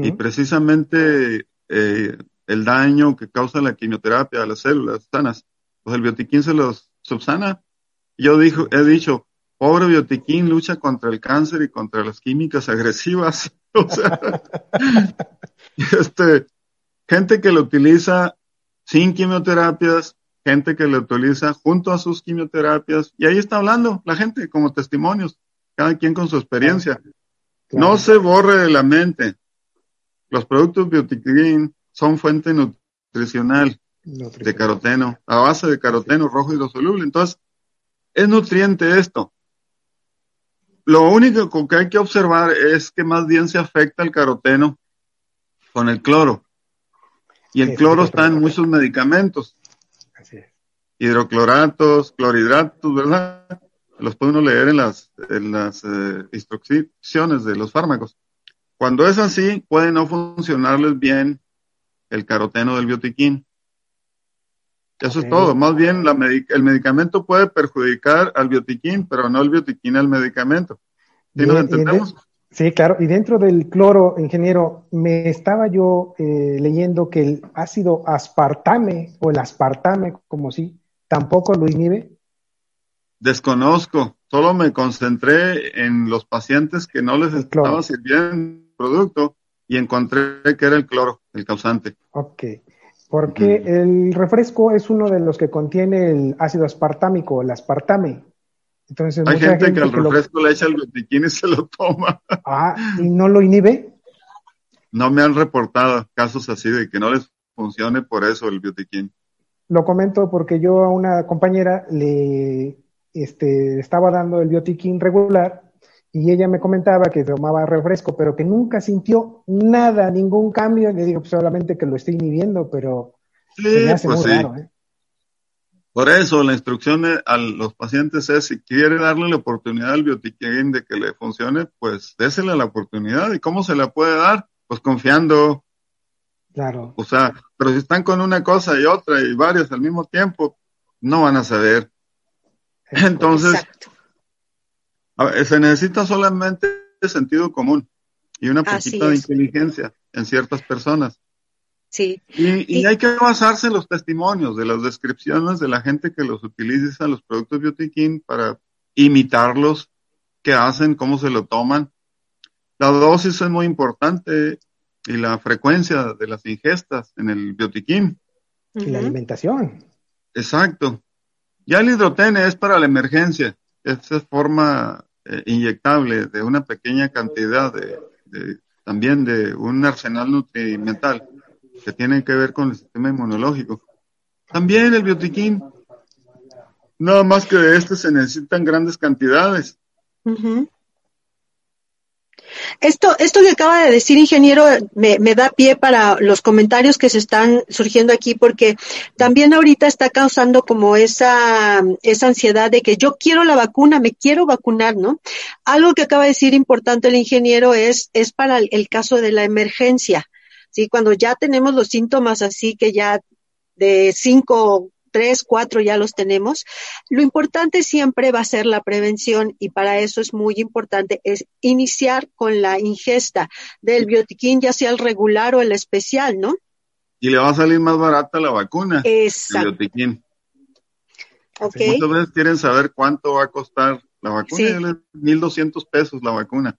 y precisamente eh, el daño que causa la quimioterapia a las células sanas, pues el biotiquín se los subsana. Yo dijo, he dicho, pobre biotiquín lucha contra el cáncer y contra las químicas agresivas. O sea, este, gente que lo utiliza sin quimioterapias, gente que lo utiliza junto a sus quimioterapias, y ahí está hablando la gente como testimonios, cada quien con su experiencia. No se borre de la mente. Los productos biotiquín son fuente nutricional de caroteno, a base de caroteno rojo hidrosoluble. Entonces, es nutriente esto. Lo único que hay que observar es que más bien se afecta el caroteno con el cloro. Y el cloro es está en muchos medicamentos. Hidrocloratos, clorhidratos, ¿verdad? Los puede uno leer en las, en las eh, instrucciones de los fármacos. Cuando es así, puede no funcionarles bien el caroteno del biotiquín. Eso es todo. Más bien, la el medicamento puede perjudicar al biotiquín, pero no el biotiquín al medicamento. ¿Sí Y- nos entendemos? sí, claro. Y dentro del cloro, ingeniero, me estaba yo eh, leyendo que el ácido aspartame o el aspartame, como si, tampoco lo inhibe. Desconozco. Solo me concentré en los pacientes que no les estaba sirviendo el producto y encontré que era el cloro, el causante. Ok. Porque el refresco es uno de los que contiene el ácido aspartámico, el aspartame. Entonces, Hay gente, que al lo- refresco le echa el biotiquín y se lo toma. Ah, y no lo inhibe. No me han reportado casos así de que no les funcione por eso el biotiquín. Lo comento porque yo a una compañera le este, estaba dando el biotiquín regular y ella me comentaba que tomaba refresco, pero que nunca sintió nada, ningún cambio. Le digo, pues solamente que lo estoy inhibiendo, pero Sí, se me hace pues muy sí. raro. ¿eh? Por eso la instrucción eh, a los pacientes es, si quiere darle la oportunidad al biotiquín de que le funcione, pues désele la oportunidad. ¿Y cómo se la puede dar? Pues confiando. Claro. O sea, pero si están con una cosa y otra y varias al mismo tiempo, no van a saber. Entonces, ver, se necesita solamente sentido común y una poquita de es. inteligencia en ciertas personas. Sí. Y, y hay que basarse en los testimonios de las descripciones de la gente que los utiliza los productos biotiquín para imitarlos, qué hacen, cómo se lo toman. La dosis es muy importante y la frecuencia de las ingestas en el biotiquín. Y la alimentación. Exacto. Ya el hidrotene es para la emergencia. Es de forma eh, inyectable de una pequeña cantidad de, de también de un arsenal nutrimental que tienen que ver con el sistema inmunológico. También el biotiquín. Nada más que de este se necesitan grandes cantidades. Esto, esto que acaba de decir, ingeniero, me, me, da pie para los comentarios que se están surgiendo aquí, porque también ahorita está causando como esa, esa ansiedad de que yo quiero la vacuna, me quiero vacunar, ¿no? Algo que acaba de decir importante el ingeniero es, es para el, caso de la emergencia. ¿sí? Cuando ya tenemos los síntomas así que ya de cinco tres, cuatro ya los tenemos. Lo importante siempre va a ser la prevención y para eso es muy importante es iniciar con la ingesta del biotiquín, ya sea el regular o el especial, ¿no? Y le va a salir más barata la vacuna. Exacto. El biotiquín. Okay. Muchas veces quieren saber cuánto va a costar la vacuna. Sí. 1.200 pesos la vacuna.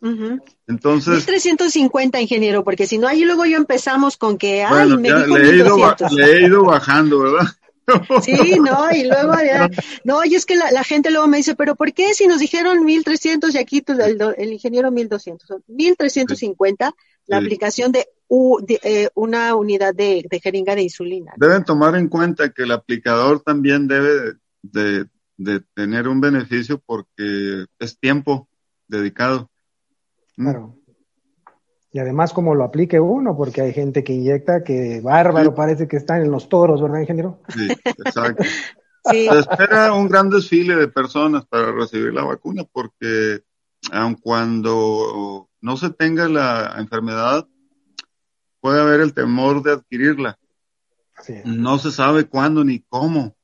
Uh -huh. Entonces. 1350, ingeniero, porque si no, ahí luego yo empezamos con que, ay, bueno, me ya dijo le, he ido, 1200. le he ido bajando, ¿verdad? Sí, no, y luego ya, no, y es que la, la, gente luego me dice, pero ¿por qué si nos dijeron 1300 y aquí tú, el, el, ingeniero 1200? Son 1350 la Sí. aplicación de, u- de, eh, una unidad de, de jeringa de insulina. Deben tomar en cuenta que el aplicador también debe de, de tener un beneficio porque es tiempo dedicado. ¿Mm? Claro. Y además como lo aplique uno, porque hay gente que inyecta que bárbaro, Sí. parece que están en los toros, ¿verdad, ingeniero? Sí, exacto. Sí, Se espera un gran desfile de personas para recibir la vacuna porque aun cuando no se tenga la enfermedad, puede haber el temor de adquirirla. Así es. No se sabe cuándo ni cómo,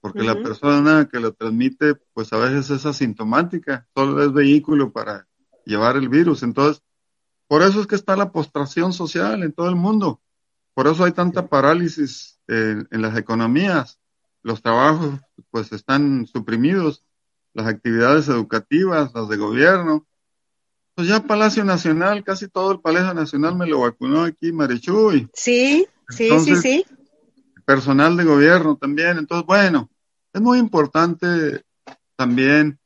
porque la persona que lo transmite, pues a veces es asintomática, solo es vehículo para llevar el virus. Entonces, por eso es que está la postración social en todo el mundo. Por eso hay tanta parálisis en, en las economías. Los trabajos, pues, están suprimidos. Las actividades educativas, las de gobierno. Pues ya Palacio Nacional, casi todo el Palacio Nacional me lo vacunó aquí, Marichuy sí, sí, Entonces- sí, sí. personal de gobierno también. Entonces, bueno, es muy importante también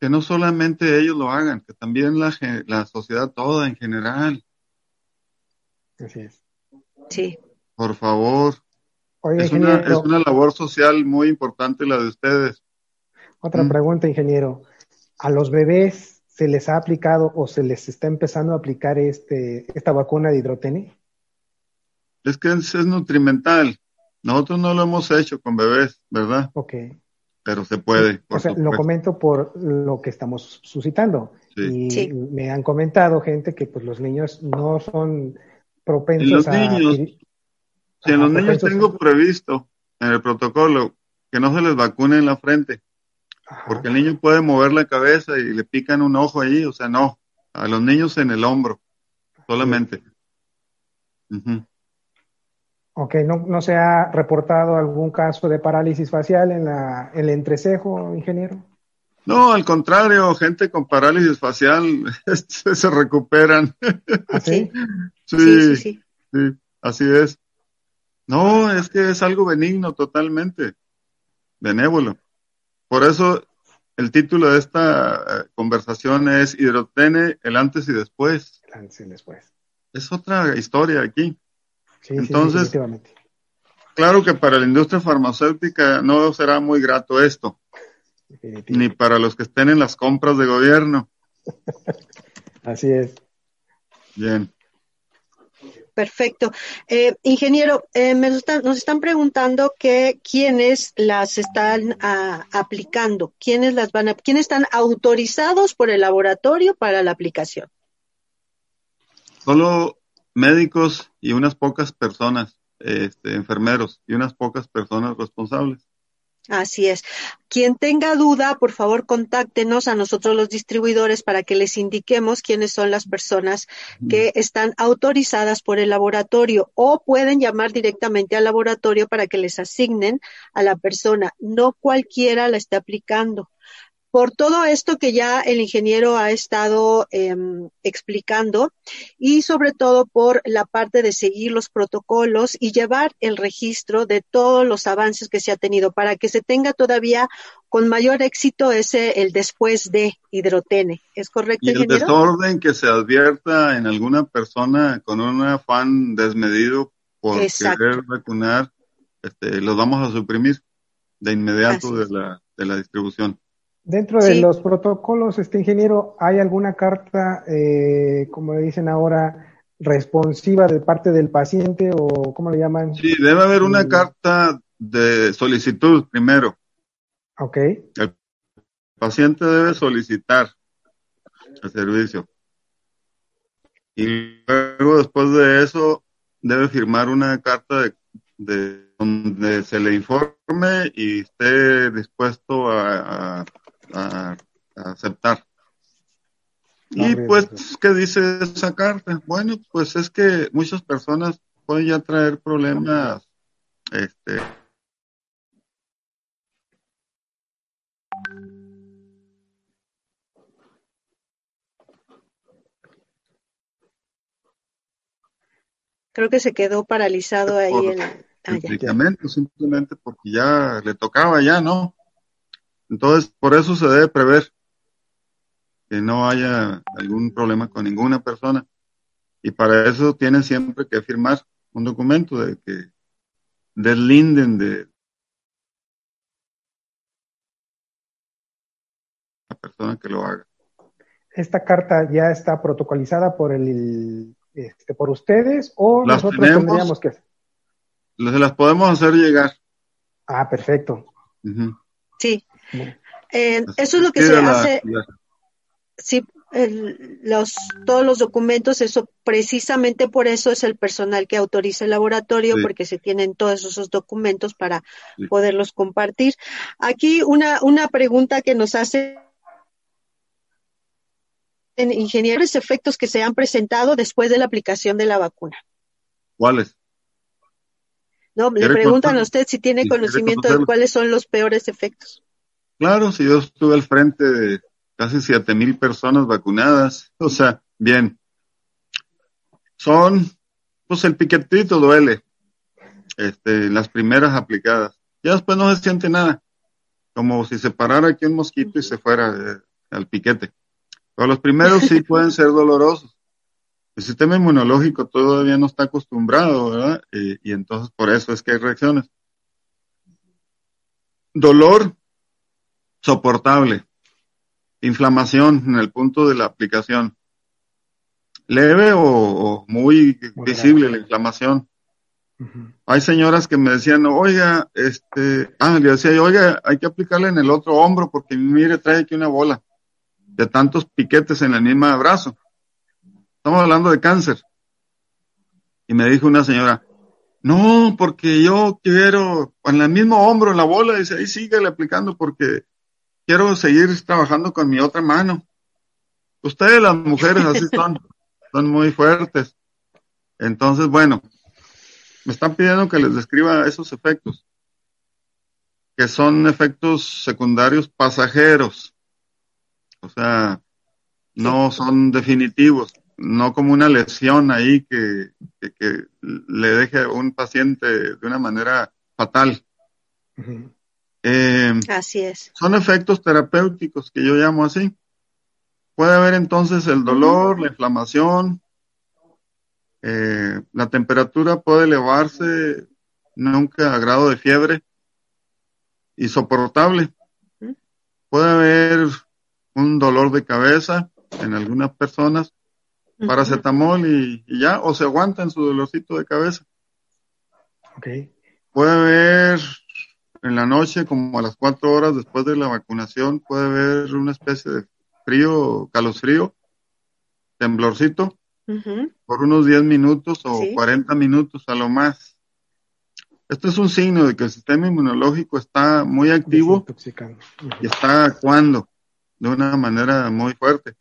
que no solamente ellos lo hagan, que también la, la sociedad toda en general, Así es. Sí. por favor. Oye, Es una, ingeniero, es una labor social muy importante la de ustedes. otra Mm. pregunta, ingeniero. ¿A los bebés se les ha aplicado o se les está empezando a aplicar este, esta vacuna de hidrotene? Es que es, es nutrimental. Nosotros no lo hemos hecho con bebés, ¿verdad? Ok. Pero se puede. O sea, lo comento por lo que estamos suscitando. Sí. Y Sí. me han comentado gente que pues los niños no son propensos los a... niños, Si a Ajá, los niños tengo previsto en el protocolo que no se les vacune en la frente, Ajá. porque el niño puede mover la cabeza y le pican un ojo ahí, o sea, no, a los niños en el hombro, solamente. Ujú. Ok, ¿no, ¿no se ha reportado algún caso de parálisis facial en la, el entrecejo, ingeniero? No, al contrario, gente con parálisis facial este, se recuperan. ¿Así? Sí, sí, sí. sí, así es. No, es que es algo benigno totalmente, benévolo. Por eso el título de esta eh, conversación es Hidrotene, el antes y después. Antes y después. Es otra historia aquí. Sí, sí, Entonces-. Claro que para la industria farmacéutica no será muy grato esto, ni para los que estén en las compras de gobierno. Así es. Bien. Perfecto. Eh, ingeniero, eh, me nos están preguntando que quiénes las están ah, aplicando, quiénes las van a, quiénes están autorizados por el laboratorio para la aplicación. Solo médicos y unas pocas personas, este, enfermeros y unas pocas personas responsables. Así es. Quien tenga duda, por favor, contáctenos a nosotros los distribuidores para que les indiquemos quiénes son las personas que están autorizadas por el laboratorio o pueden llamar directamente al laboratorio para que les asignen a la persona. No cualquiera la está aplicando por todo esto que ya el ingeniero ha estado em, explicando y sobre todo por la parte de seguir los protocolos y llevar el registro de todos los avances que se ha tenido para que se tenga todavía con mayor éxito ese el después de hidrotene. ¿Es correcto, y el ingeniero? desorden que se advierta en alguna persona con un afán desmedido por Exacto. querer vacunar, este, los vamos a suprimir de inmediato de la, de la distribución. Dentro de Sí. los protocolos, este ingeniero, ¿hay alguna carta, eh, como le dicen ahora, responsiva de parte del paciente o cómo le llaman? Sí, debe haber una Mm. carta de solicitud primero. Ok, El paciente debe solicitar el servicio. Y luego, después de eso, debe firmar una carta de, de donde se le informe y esté dispuesto a, a- a- a aceptar. Y pues, ¿qué dice esa carta? Bueno, pues es que muchas personas pueden ya traer problemas, este, Creo que se quedó paralizado ahí por en... ah, el ya. medicamento, simplemente porque ya le tocaba ya, ¿no? Entonces, por eso se debe prever que no haya algún problema con ninguna persona. Y para eso tienen siempre que firmar un documento de que deslinden de la persona que lo haga. ¿esta carta ya está protocolizada por el, este, por ustedes o Las nosotros tenemos. tendríamos que hacer? Se las podemos hacer llegar. Ah, perfecto. Ujú. Sí. Eh, eso es lo que se hace, sí, el- los, todos los documentos, eso precisamente por eso es el personal que autoriza el laboratorio, Sí. porque se tienen todos esos documentos para Sí. poderlos compartir. Aquí una, una pregunta que nos hace en ingenieros efectos que se han presentado después de la aplicación de la vacuna. ¿Cuáles? No, le ¿Quiere preguntan a usted si tiene conocimiento de cuáles son los peores efectos. Claro, si yo estuve al frente de casi siete mil personas vacunadas, o sea, bien. Son, pues el piquetito duele, este, las primeras aplicadas. Ya después no se siente nada, como si se parara aquí un mosquito y se fuera eh, al piquete. Pero los primeros sí pueden ser dolorosos. El sistema inmunológico todavía no está acostumbrado, ¿verdad? Y, y entonces por eso es que hay reacciones. Dolor soportable. Inflamación en el punto de la aplicación. Leve o, o muy visible la inflamación. Hay señoras que me decían, oiga, este, ah, le decía yo, oiga, hay que aplicarle en el otro hombro porque mire, trae aquí una bola de tantos piquetes en el mismo brazo. Estamos hablando de cáncer. Y me dijo una señora, no, porque yo quiero, en el mismo hombro, en la bola, dice, ahí síguele aplicando porque quiero seguir trabajando con mi otra mano. Ustedes las mujeres así son, son muy fuertes. Entonces, bueno, me están pidiendo que les describa esos efectos, que son efectos secundarios pasajeros, o sea, no son definitivos, no como una lesión ahí que, que, que le deje a un paciente de una manera fatal. Eh, Así es. son efectos terapéuticos que yo llamo así. Puede haber entonces el dolor, la inflamación, eh, la temperatura puede elevarse nunca a grado de fiebre y soportable. Puede haber un dolor de cabeza en algunas personas, paracetamol y, y ya, o se aguantan su dolorcito de cabeza. Puede haber en la noche, como a las cuatro horas después de la vacunación, puede haber una especie de frío, calosfrío, temblorcito, por unos 10 minutos o Sí. 40 minutos a lo más. Esto es un signo de que el sistema inmunológico está muy activo y está actuando de una manera muy fuerte.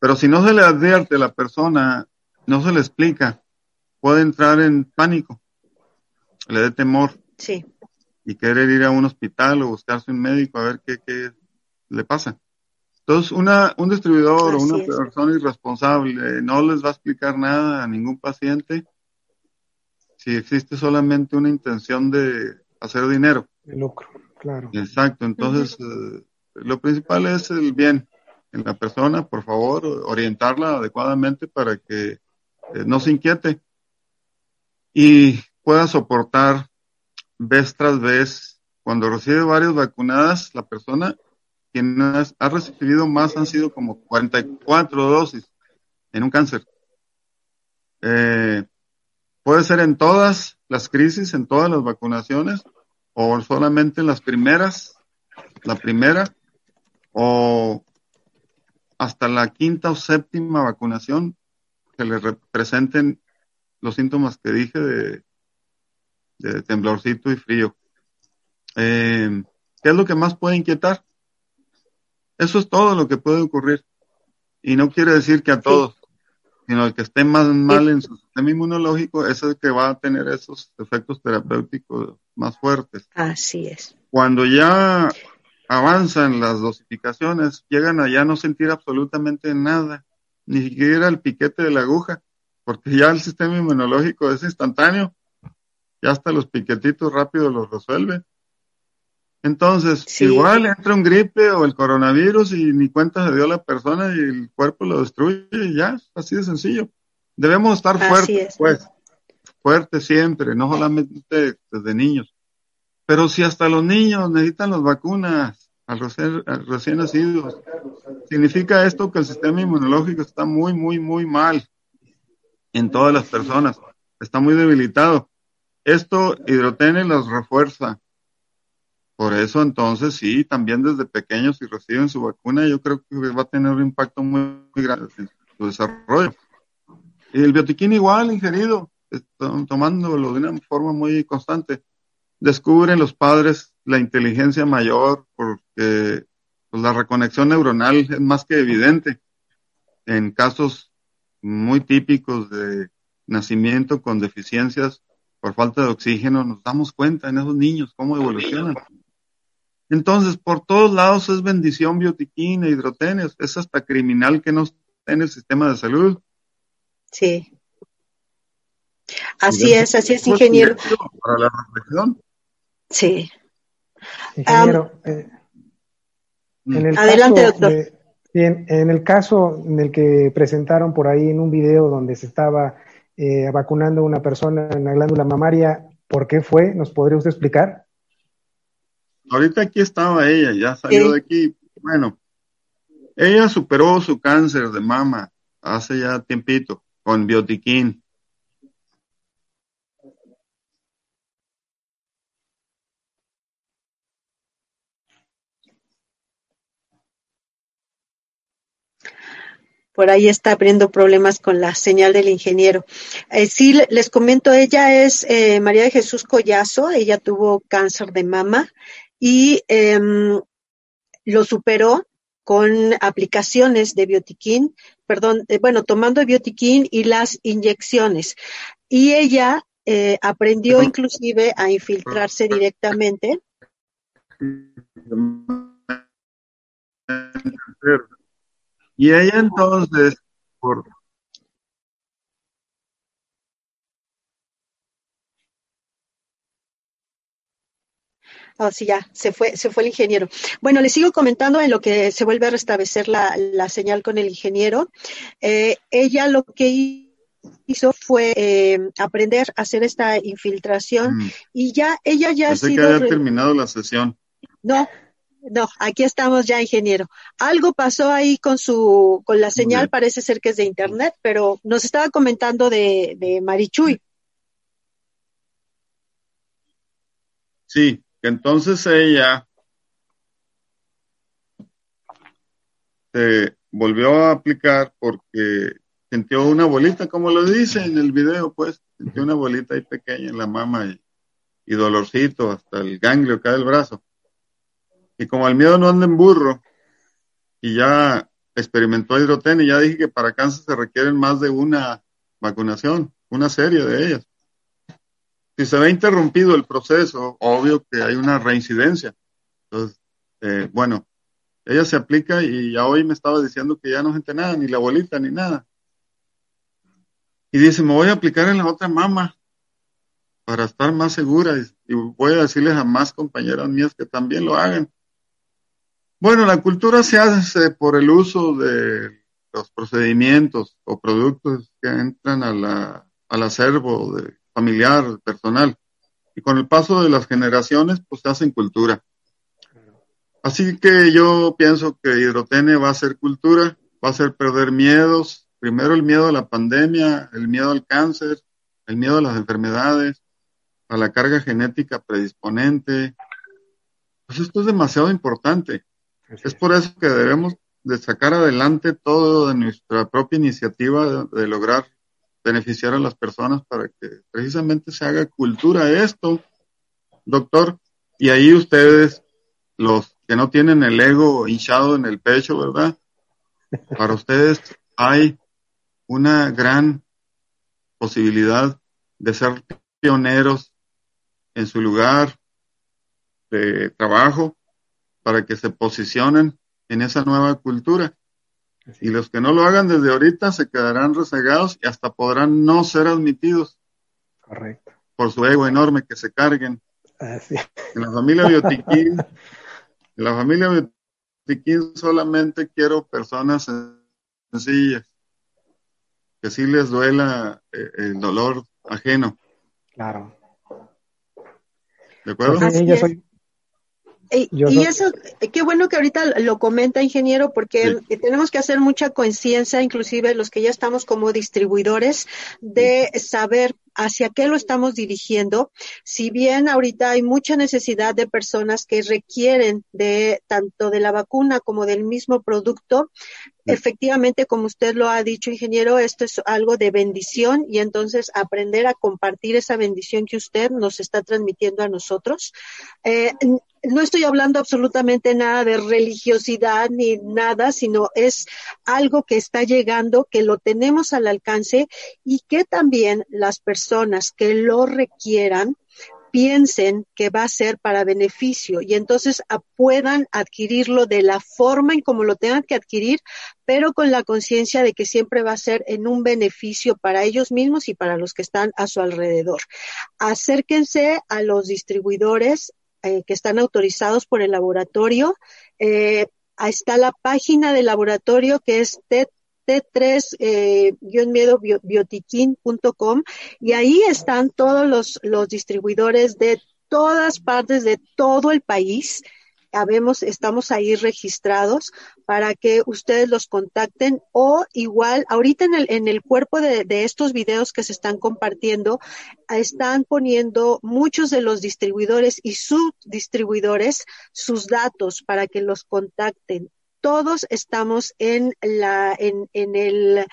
Pero si no se le advierte a la persona, no se le explica, puede entrar en pánico, le dé temor Sí. Y querer ir a un hospital o buscarse un médico a ver qué, qué, le pasa. Entonces, una, un distribuidor o una es. persona irresponsable no les va a explicar nada a ningún paciente si existe solamente una intención de hacer dinero. De lucro, claro. Exacto, entonces eh, lo principal es el bien en la persona, por favor, orientarla adecuadamente para que eh, no se inquiete y pueda soportar vez tras vez. Cuando recibe varias vacunadas, la persona quien has- ha recibido más han sido como 44 dosis en un cáncer. Eh, puede ser en todas las crisis, en todas las vacunaciones, o solamente en las primeras, la primera, o hasta la quinta o séptima vacunación que le representen los síntomas que dije de, de temblorcito y frío. Eh, ¿Qué es lo que más puede inquietar? Eso es todo lo que puede ocurrir. Y no quiere decir que a todos, sino el que esté más mal en su sistema inmunológico es el que va a tener esos efectos terapéuticos más fuertes. Así es. Cuando ya avanzan las dosificaciones, llegan a ya no sentir absolutamente nada, ni siquiera el piquete de la aguja, porque ya el sistema inmunológico es instantáneo, ya hasta los piquetitos rápido los resuelve. Entonces, Sí. igual entra un gripe o el coronavirus y ni cuenta se dio la persona y el cuerpo lo destruye y ya, así de sencillo. Debemos estar Así fuertes, es. pues, fuertes siempre, no solamente desde niños. Pero si hasta los niños necesitan las vacunas al recién, recién nacidos, significa esto que el sistema inmunológico está muy, muy, muy mal en todas las personas. Está muy debilitado. Esto hidrotene los refuerza. Por eso entonces sí, también desde pequeños si reciben su vacuna, yo creo que va a tener un impacto muy, muy grande en su desarrollo. Y el biotiquín igual ingerido, to- tomándolo de una forma muy constante. Descubren los padres la inteligencia mayor porque pues, la reconexión neuronal es más que evidente en casos muy típicos de nacimiento con deficiencias por falta de oxígeno, nos damos cuenta en esos niños cómo evolucionan. Entonces, por todos lados es bendición biotiquín e hidrotenios. Es hasta criminal que no esté en el sistema de salud. Sí. Así es, así es, ingeniero. Para la reflexión. Sí. Ingeniero, eh, en el Adelante, caso doctor. de- en, en el caso en el que presentaron por ahí en un video donde se estaba eh, vacunando a una persona en la glándula mamaria, ¿por qué fue? ¿Nos podría usted explicar? Ahorita aquí estaba ella, ya salió Sí. de aquí. Bueno, ella superó su cáncer de mama hace ya tiempito con biotiquín. Por ahí está abriendo problemas con la señal del ingeniero. Eh, sí, le- les comento, ella es eh, María de Jesús Collazo, ella tuvo cáncer de mama y em, lo superó con aplicaciones de biotiquín, perdón, eh, bueno, tomando biotiquín y las inyecciones. Y ella eh, aprendió inclusive a infiltrarse directamente. Y ella entonces, por, Oh, sí, ya, se fue, se fue el ingeniero. Bueno, le sigo comentando en lo que se vuelve a restablecer la, la señal con el ingeniero. Eh, ella lo que hizo fue eh, aprender a hacer esta infiltración Mm. y ya, ella ya ha pensé que sido... había terminado la sesión. No, no, aquí estamos ya, ingeniero. Algo pasó ahí con su, con la señal, parece ser que es de internet, pero nos estaba comentando de, de Marichuy. Sí, que entonces ella se volvió a aplicar porque sintió una bolita, como lo dice en el video, pues, sintió una bolita ahí pequeña en la mama y, y dolorcito hasta el ganglio acá del brazo. Y como el miedo no anda en burro, y ya experimentó hidroten, y ya dije que para cáncer se requieren más de una vacunación, una serie de ellas. Si se ve interrumpido el proceso, obvio que hay una reincidencia. Entonces, eh, bueno, ella se aplica y ya hoy me estaba diciendo que ya no siente nada, ni la abuelita, ni nada. Y dice, me voy a aplicar en la otra mama para estar más segura y, voy a decirles a más compañeras mías que también lo hagan. Bueno, la cultura se hace por el uso de los procedimientos o productos que entran a la, al acervo de, familiar, personal. Y con el paso de las generaciones, pues se hacen cultura. Así que yo pienso que hidrotene va a ser cultura, va a ser perder miedos. Primero el miedo a la pandemia, el miedo al cáncer, el miedo a las enfermedades, a la carga genética predisponente. Pues esto es demasiado importante. Es por eso que debemos de sacar adelante todo de nuestra propia iniciativa de, lograr beneficiar a las personas para que precisamente se haga cultura esto, doctor. Y ahí ustedes, los que no tienen el ego hinchado en el pecho, ¿verdad? Para ustedes hay una gran posibilidad de ser pioneros en su lugar de trabajo para que se posicionen en esa nueva cultura. Y los que no lo hagan desde ahorita se quedarán rezagados y hasta podrán no ser admitidos. Correcto. Por su ego enorme que se carguen. En la familia Biotiquín, en la familia Biotiquín solamente quiero personas sencillas, que sí les duela eh, el dolor ajeno. Claro. ¿De acuerdo? Y, eso, qué bueno que ahorita lo comenta, ingeniero, porque tenemos que hacer mucha conciencia, inclusive los que ya estamos como distribuidores, de saber hacia qué lo estamos dirigiendo. Si bien ahorita hay mucha necesidad de personas que requieren de tanto de la vacuna como del mismo producto, efectivamente, como usted lo ha dicho, ingeniero, esto es algo de bendición y entonces aprender a compartir esa bendición que usted nos está transmitiendo a nosotros. Eh, no estoy hablando absolutamente nada de religiosidad ni nada, sino es algo que está llegando, que lo tenemos al alcance y que también las personas personas que lo requieran piensen que va a ser para beneficio y entonces puedan adquirirlo de la forma en como lo tengan que adquirir, pero con la conciencia de que siempre va a ser en un beneficio para ellos mismos y para los que están a su alrededor. Acérquense a los distribuidores que están autorizados por el laboratorio. Eh, está la página del laboratorio que es TED T3-miedo-biotiquín.com eh, y ahí están todos los, distribuidores de todas partes de todo el país. Estamos ahí registrados para que ustedes los contacten o igual ahorita en el, en el cuerpo de, de estos videos que se están compartiendo están poniendo muchos de los distribuidores y subdistribuidores sus datos para que los contacten todos estamos en la en, en el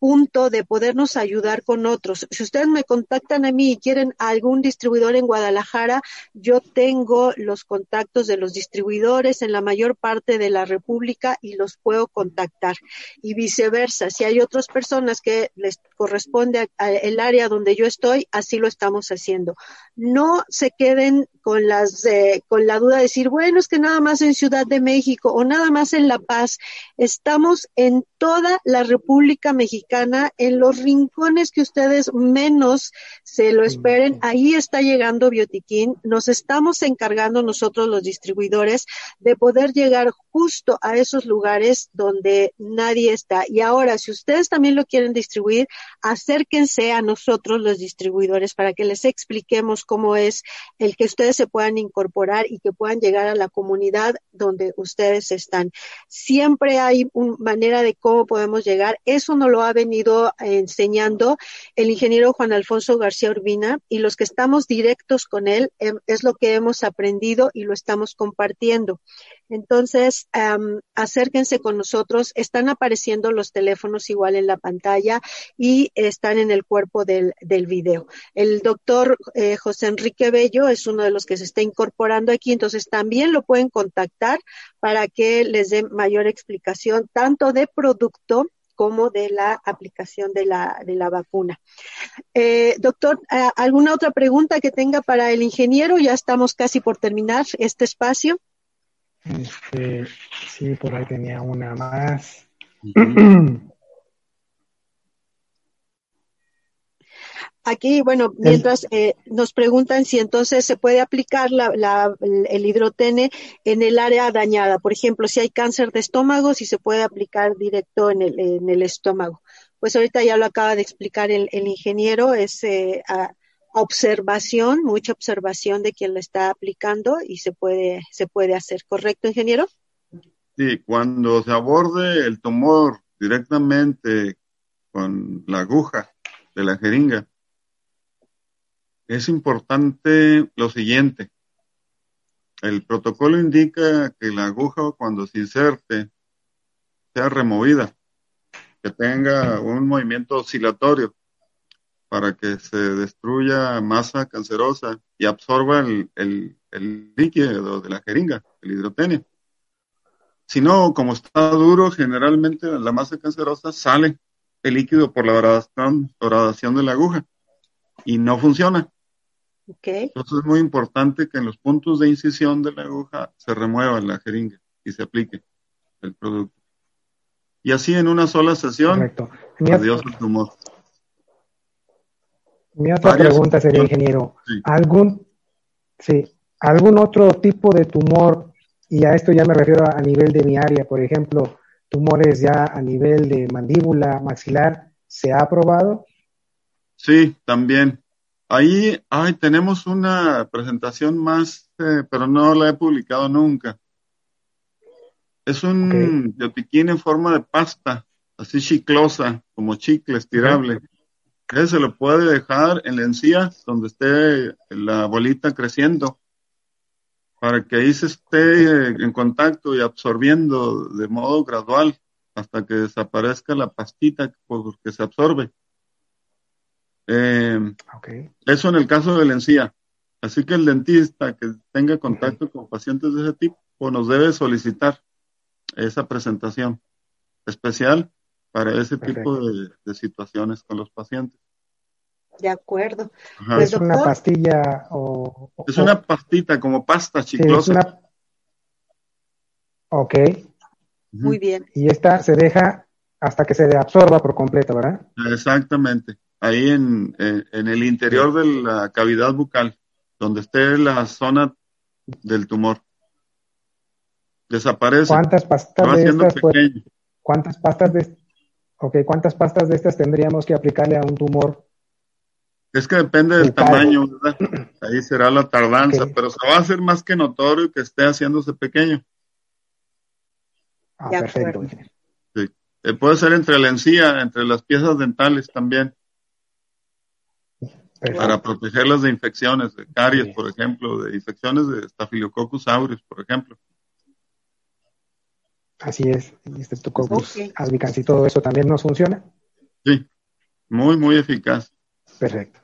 punto de podernos ayudar con otros. Si ustedes me contactan a mí y quieren algún distribuidor en Guadalajara, yo tengo los contactos de los distribuidores en la mayor parte de la República y los puedo contactar. Y viceversa, si hay otras personas que les corresponde el área donde yo estoy, así lo estamos haciendo. No se queden con las eh, con la duda de decir, bueno, es que nada más en Ciudad de México o nada más en La Paz. Estamos en toda la República Mexicana, en los rincones que ustedes menos se lo esperen. Ahí está llegando Biotiquín. Nos estamos encargando nosotros los distribuidores de poder llegar justo a esos lugares donde nadie está. Y ahora, si ustedes también lo quieren distribuir, acérquense a nosotros los distribuidores para que les expliquemos cómo es el que ustedes se puedan incorporar y que puedan llegar a la comunidad donde ustedes están. Siempre hay una manera de cómo podemos llegar. Eso nos lo ha venido enseñando el ingeniero Juan Alfonso García Urbina y los que estamos directos con él em, es lo que hemos aprendido y lo estamos compartiendo. Entonces, acérquense con nosotros. Están apareciendo los teléfonos igual en la pantalla y están en el cuerpo del, del video. El doctor eh, José Enrique Bello es uno de los que se está incorporando aquí, entonces también lo pueden contactar para que les dé mayor explicación tanto de producto como de la aplicación de la, de la vacuna. Eh, doctor, ¿alguna otra pregunta que tenga para el ingeniero? Ya estamos casi por terminar este espacio. Este, sí, por ahí tenía una más. Aquí, bueno, mientras eh, nos preguntan si entonces se puede aplicar la, la, el hidrotene en el área dañada. Por ejemplo, si hay cáncer de estómago, si se puede aplicar directo en el, en el estómago. Pues ahorita ya lo acaba de explicar el, el ingeniero, es eh, a, observación, mucha observación de quien lo está aplicando y se puede, se puede hacer. ¿Correcto, ingeniero? Sí, cuando se aborde el tumor directamente con la aguja de la jeringa, es importante lo siguiente. El protocolo indica que la aguja cuando se inserte sea removida, que tenga un movimiento oscilatorio para que se destruya masa cancerosa y absorba el, líquido de la jeringa, el hidrotenio. Si no, como está duro, generalmente la masa cancerosa sale el líquido por la gradación de la aguja y no funciona. Entonces es muy importante que en los puntos de incisión de la aguja se remueva la jeringa y se aplique el producto. Y así en una sola sesión, Correcto. adiós el tumor. Mi otra pregunta sería, ingeniero, ¿algún, sí, ¿algún otro tipo de tumor, y a esto ya me refiero a, a nivel de mi área, por ejemplo, tumores ya a nivel de mandíbula, maxilar, ¿se ha aprobado? Sí, también. Ahí ay, tenemos una presentación más, eh, pero no la he publicado nunca. Es un okay. en forma de pasta, así chiclosa, como chicle estirable. que se lo puede dejar en la encía, donde esté la bolita creciendo, para que ahí se esté en contacto y absorbiendo de modo gradual hasta que desaparezca la pastita porque se absorbe. Eh, Eso en el caso de la encía. Así que el dentista que tenga contacto con pacientes de ese tipo nos debe solicitar esa presentación especial para ese tipo de, situaciones con los pacientes. De acuerdo. Pues, ¿Es una pastilla o, Es una pastita como pasta chiclosa. Ok. Muy bien. Y esta se deja hasta que se absorba por completo, ¿verdad? Exactamente ahí en, en, el interior de la cavidad bucal, donde esté la zona del tumor. Desaparece. ¿Cuántas pastas de estas, ¿Cuántas pastas de okay, cuántas pastas de estas tendríamos que aplicarle a un tumor? Es que depende del tamaño, ¿verdad? Ahí será la tardanza, pero se va a hacer más que notorio que esté haciéndose pequeño. Ah, perfecto. Sí. Eh, puede ser entre la encía, entre las piezas dentales también para protegerlas de infecciones, de caries, por ejemplo, de infecciones de Staphylococcus aureus, por ejemplo. Así es, Streptococcus albicans y todo eso también nos funciona. Sí, muy, muy eficaz. Perfecto.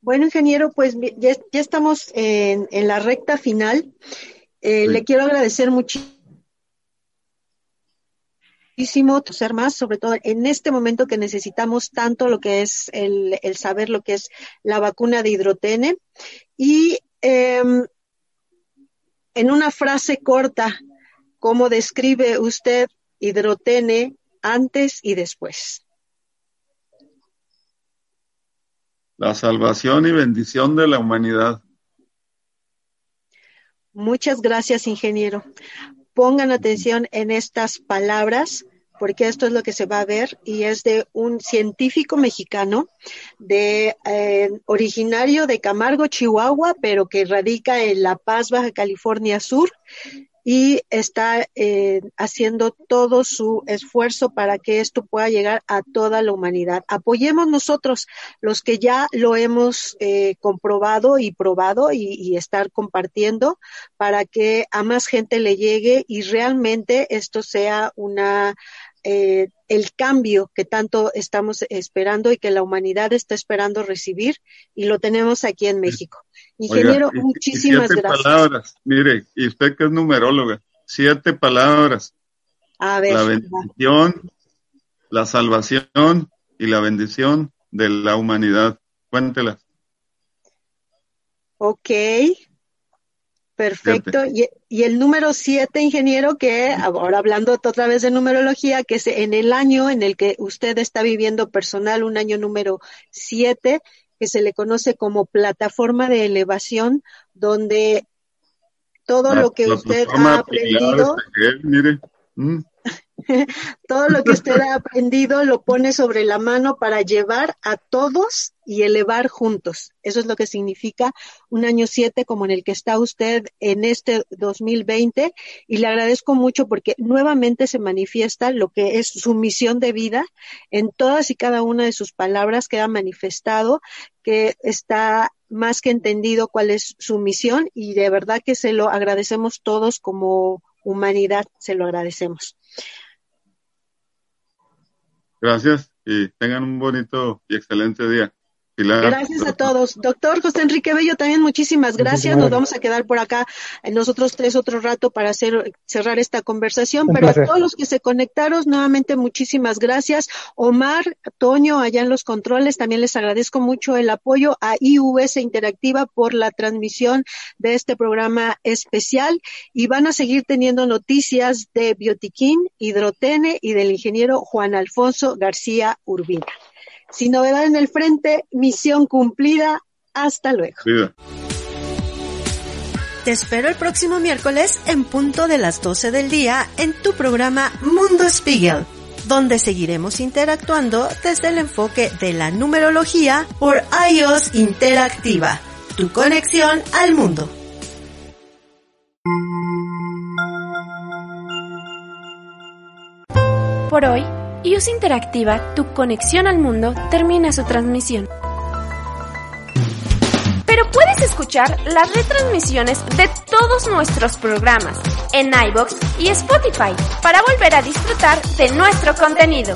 Bueno, ingeniero, pues ya, estamos en, la recta final. Eh, le quiero agradecer muchísimo muchísimo ser más, sobre todo en este momento que necesitamos tanto lo que es el, saber lo que es la vacuna de hidrotene. Y em, en una frase corta, ¿cómo describe usted hidrotene antes y después? La salvación y bendición de la humanidad. Muchas gracias, ingeniero pongan atención en estas palabras porque esto es lo que se va a ver y es de un científico mexicano de eh, originario de Camargo, Chihuahua, pero que radica en La Paz, Baja California Sur y está eh, haciendo todo su esfuerzo para que esto pueda llegar a toda la humanidad. Apoyemos nosotros los que ya lo hemos eh, comprobado y probado y, y, estar compartiendo para que a más gente le llegue y realmente esto sea una eh, el cambio que tanto estamos esperando y que la humanidad está esperando recibir y lo tenemos aquí en México. Ingeniero, muchísimas siete gracias. palabras, mire, y usted que es numeróloga, siete palabras. A ver, la bendición, la salvación y la bendición de la humanidad. Cuéntelas. Ok. Perfecto. Y, y, el número siete, ingeniero, que ahora hablando otra vez de numerología, que es en el año en el que usted está viviendo personal, un año número siete, que se le conoce como plataforma de elevación, donde todo lo que usted ha aprendido. mire. Mm. Todo lo que usted ha aprendido lo pone sobre la mano para llevar a todos y elevar juntos. Eso es lo que significa un año siete como en el que está usted en este 2020 y le agradezco mucho porque nuevamente se manifiesta lo que es su misión de vida en todas y cada una de sus palabras que ha manifestado, que está más que entendido cuál es su misión y de verdad que se lo agradecemos todos como humanidad, se lo agradecemos. Gracias y tengan un bonito y excelente día. Gracias a todos. Doctor José Enrique Bello, también muchísimas gracias. Nos vamos a quedar por acá nosotros tres otro rato para hacer, cerrar esta conversación, pero a todos los que se conectaron, nuevamente muchísimas gracias. Omar, Toño, allá en los controles, también les agradezco mucho el apoyo a IUS Interactiva por la transmisión de este programa especial y van a seguir teniendo noticias de Biotiquín, Hidrotene y del ingeniero Juan Alfonso García Urbina. Sin novedad en el frente, misión cumplida. Hasta luego. Te espero el próximo miércoles en punto de las 12 del día en tu programa Mundo Spiegel, donde seguiremos interactuando desde el enfoque de la numerología por iOS Interactiva, tu conexión al mundo. Por hoy, IUS Interactiva, tu conexión al mundo, termina su transmisión. Pero puedes escuchar las retransmisiones de todos nuestros programas en iBox y Spotify para volver a disfrutar de nuestro contenido.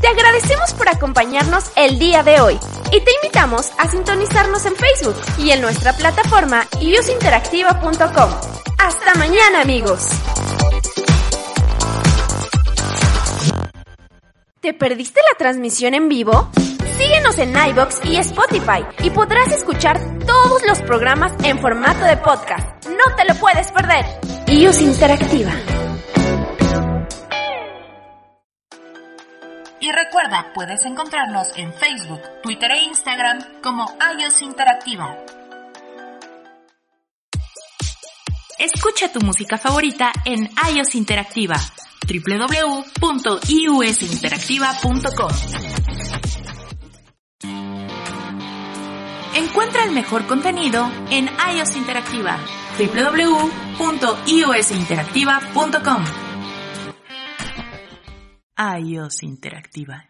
Te agradecemos por acompañarnos el día de hoy y te invitamos a sintonizarnos en Facebook y en nuestra plataforma iusinteractiva.com. Hasta mañana amigos. ¿Te perdiste la transmisión en vivo? Síguenos en iBox y Spotify y podrás escuchar todos los programas en formato de podcast. No te lo puedes perder. iOS Interactiva. Y recuerda, puedes encontrarnos en Facebook, Twitter e Instagram como iOS Interactiva. Escucha tu música favorita en iOS Interactiva www.iusinteractiva.com. Encuentra el mejor contenido en iOS Interactiva www.iosinteractiva.com. iOS Interactiva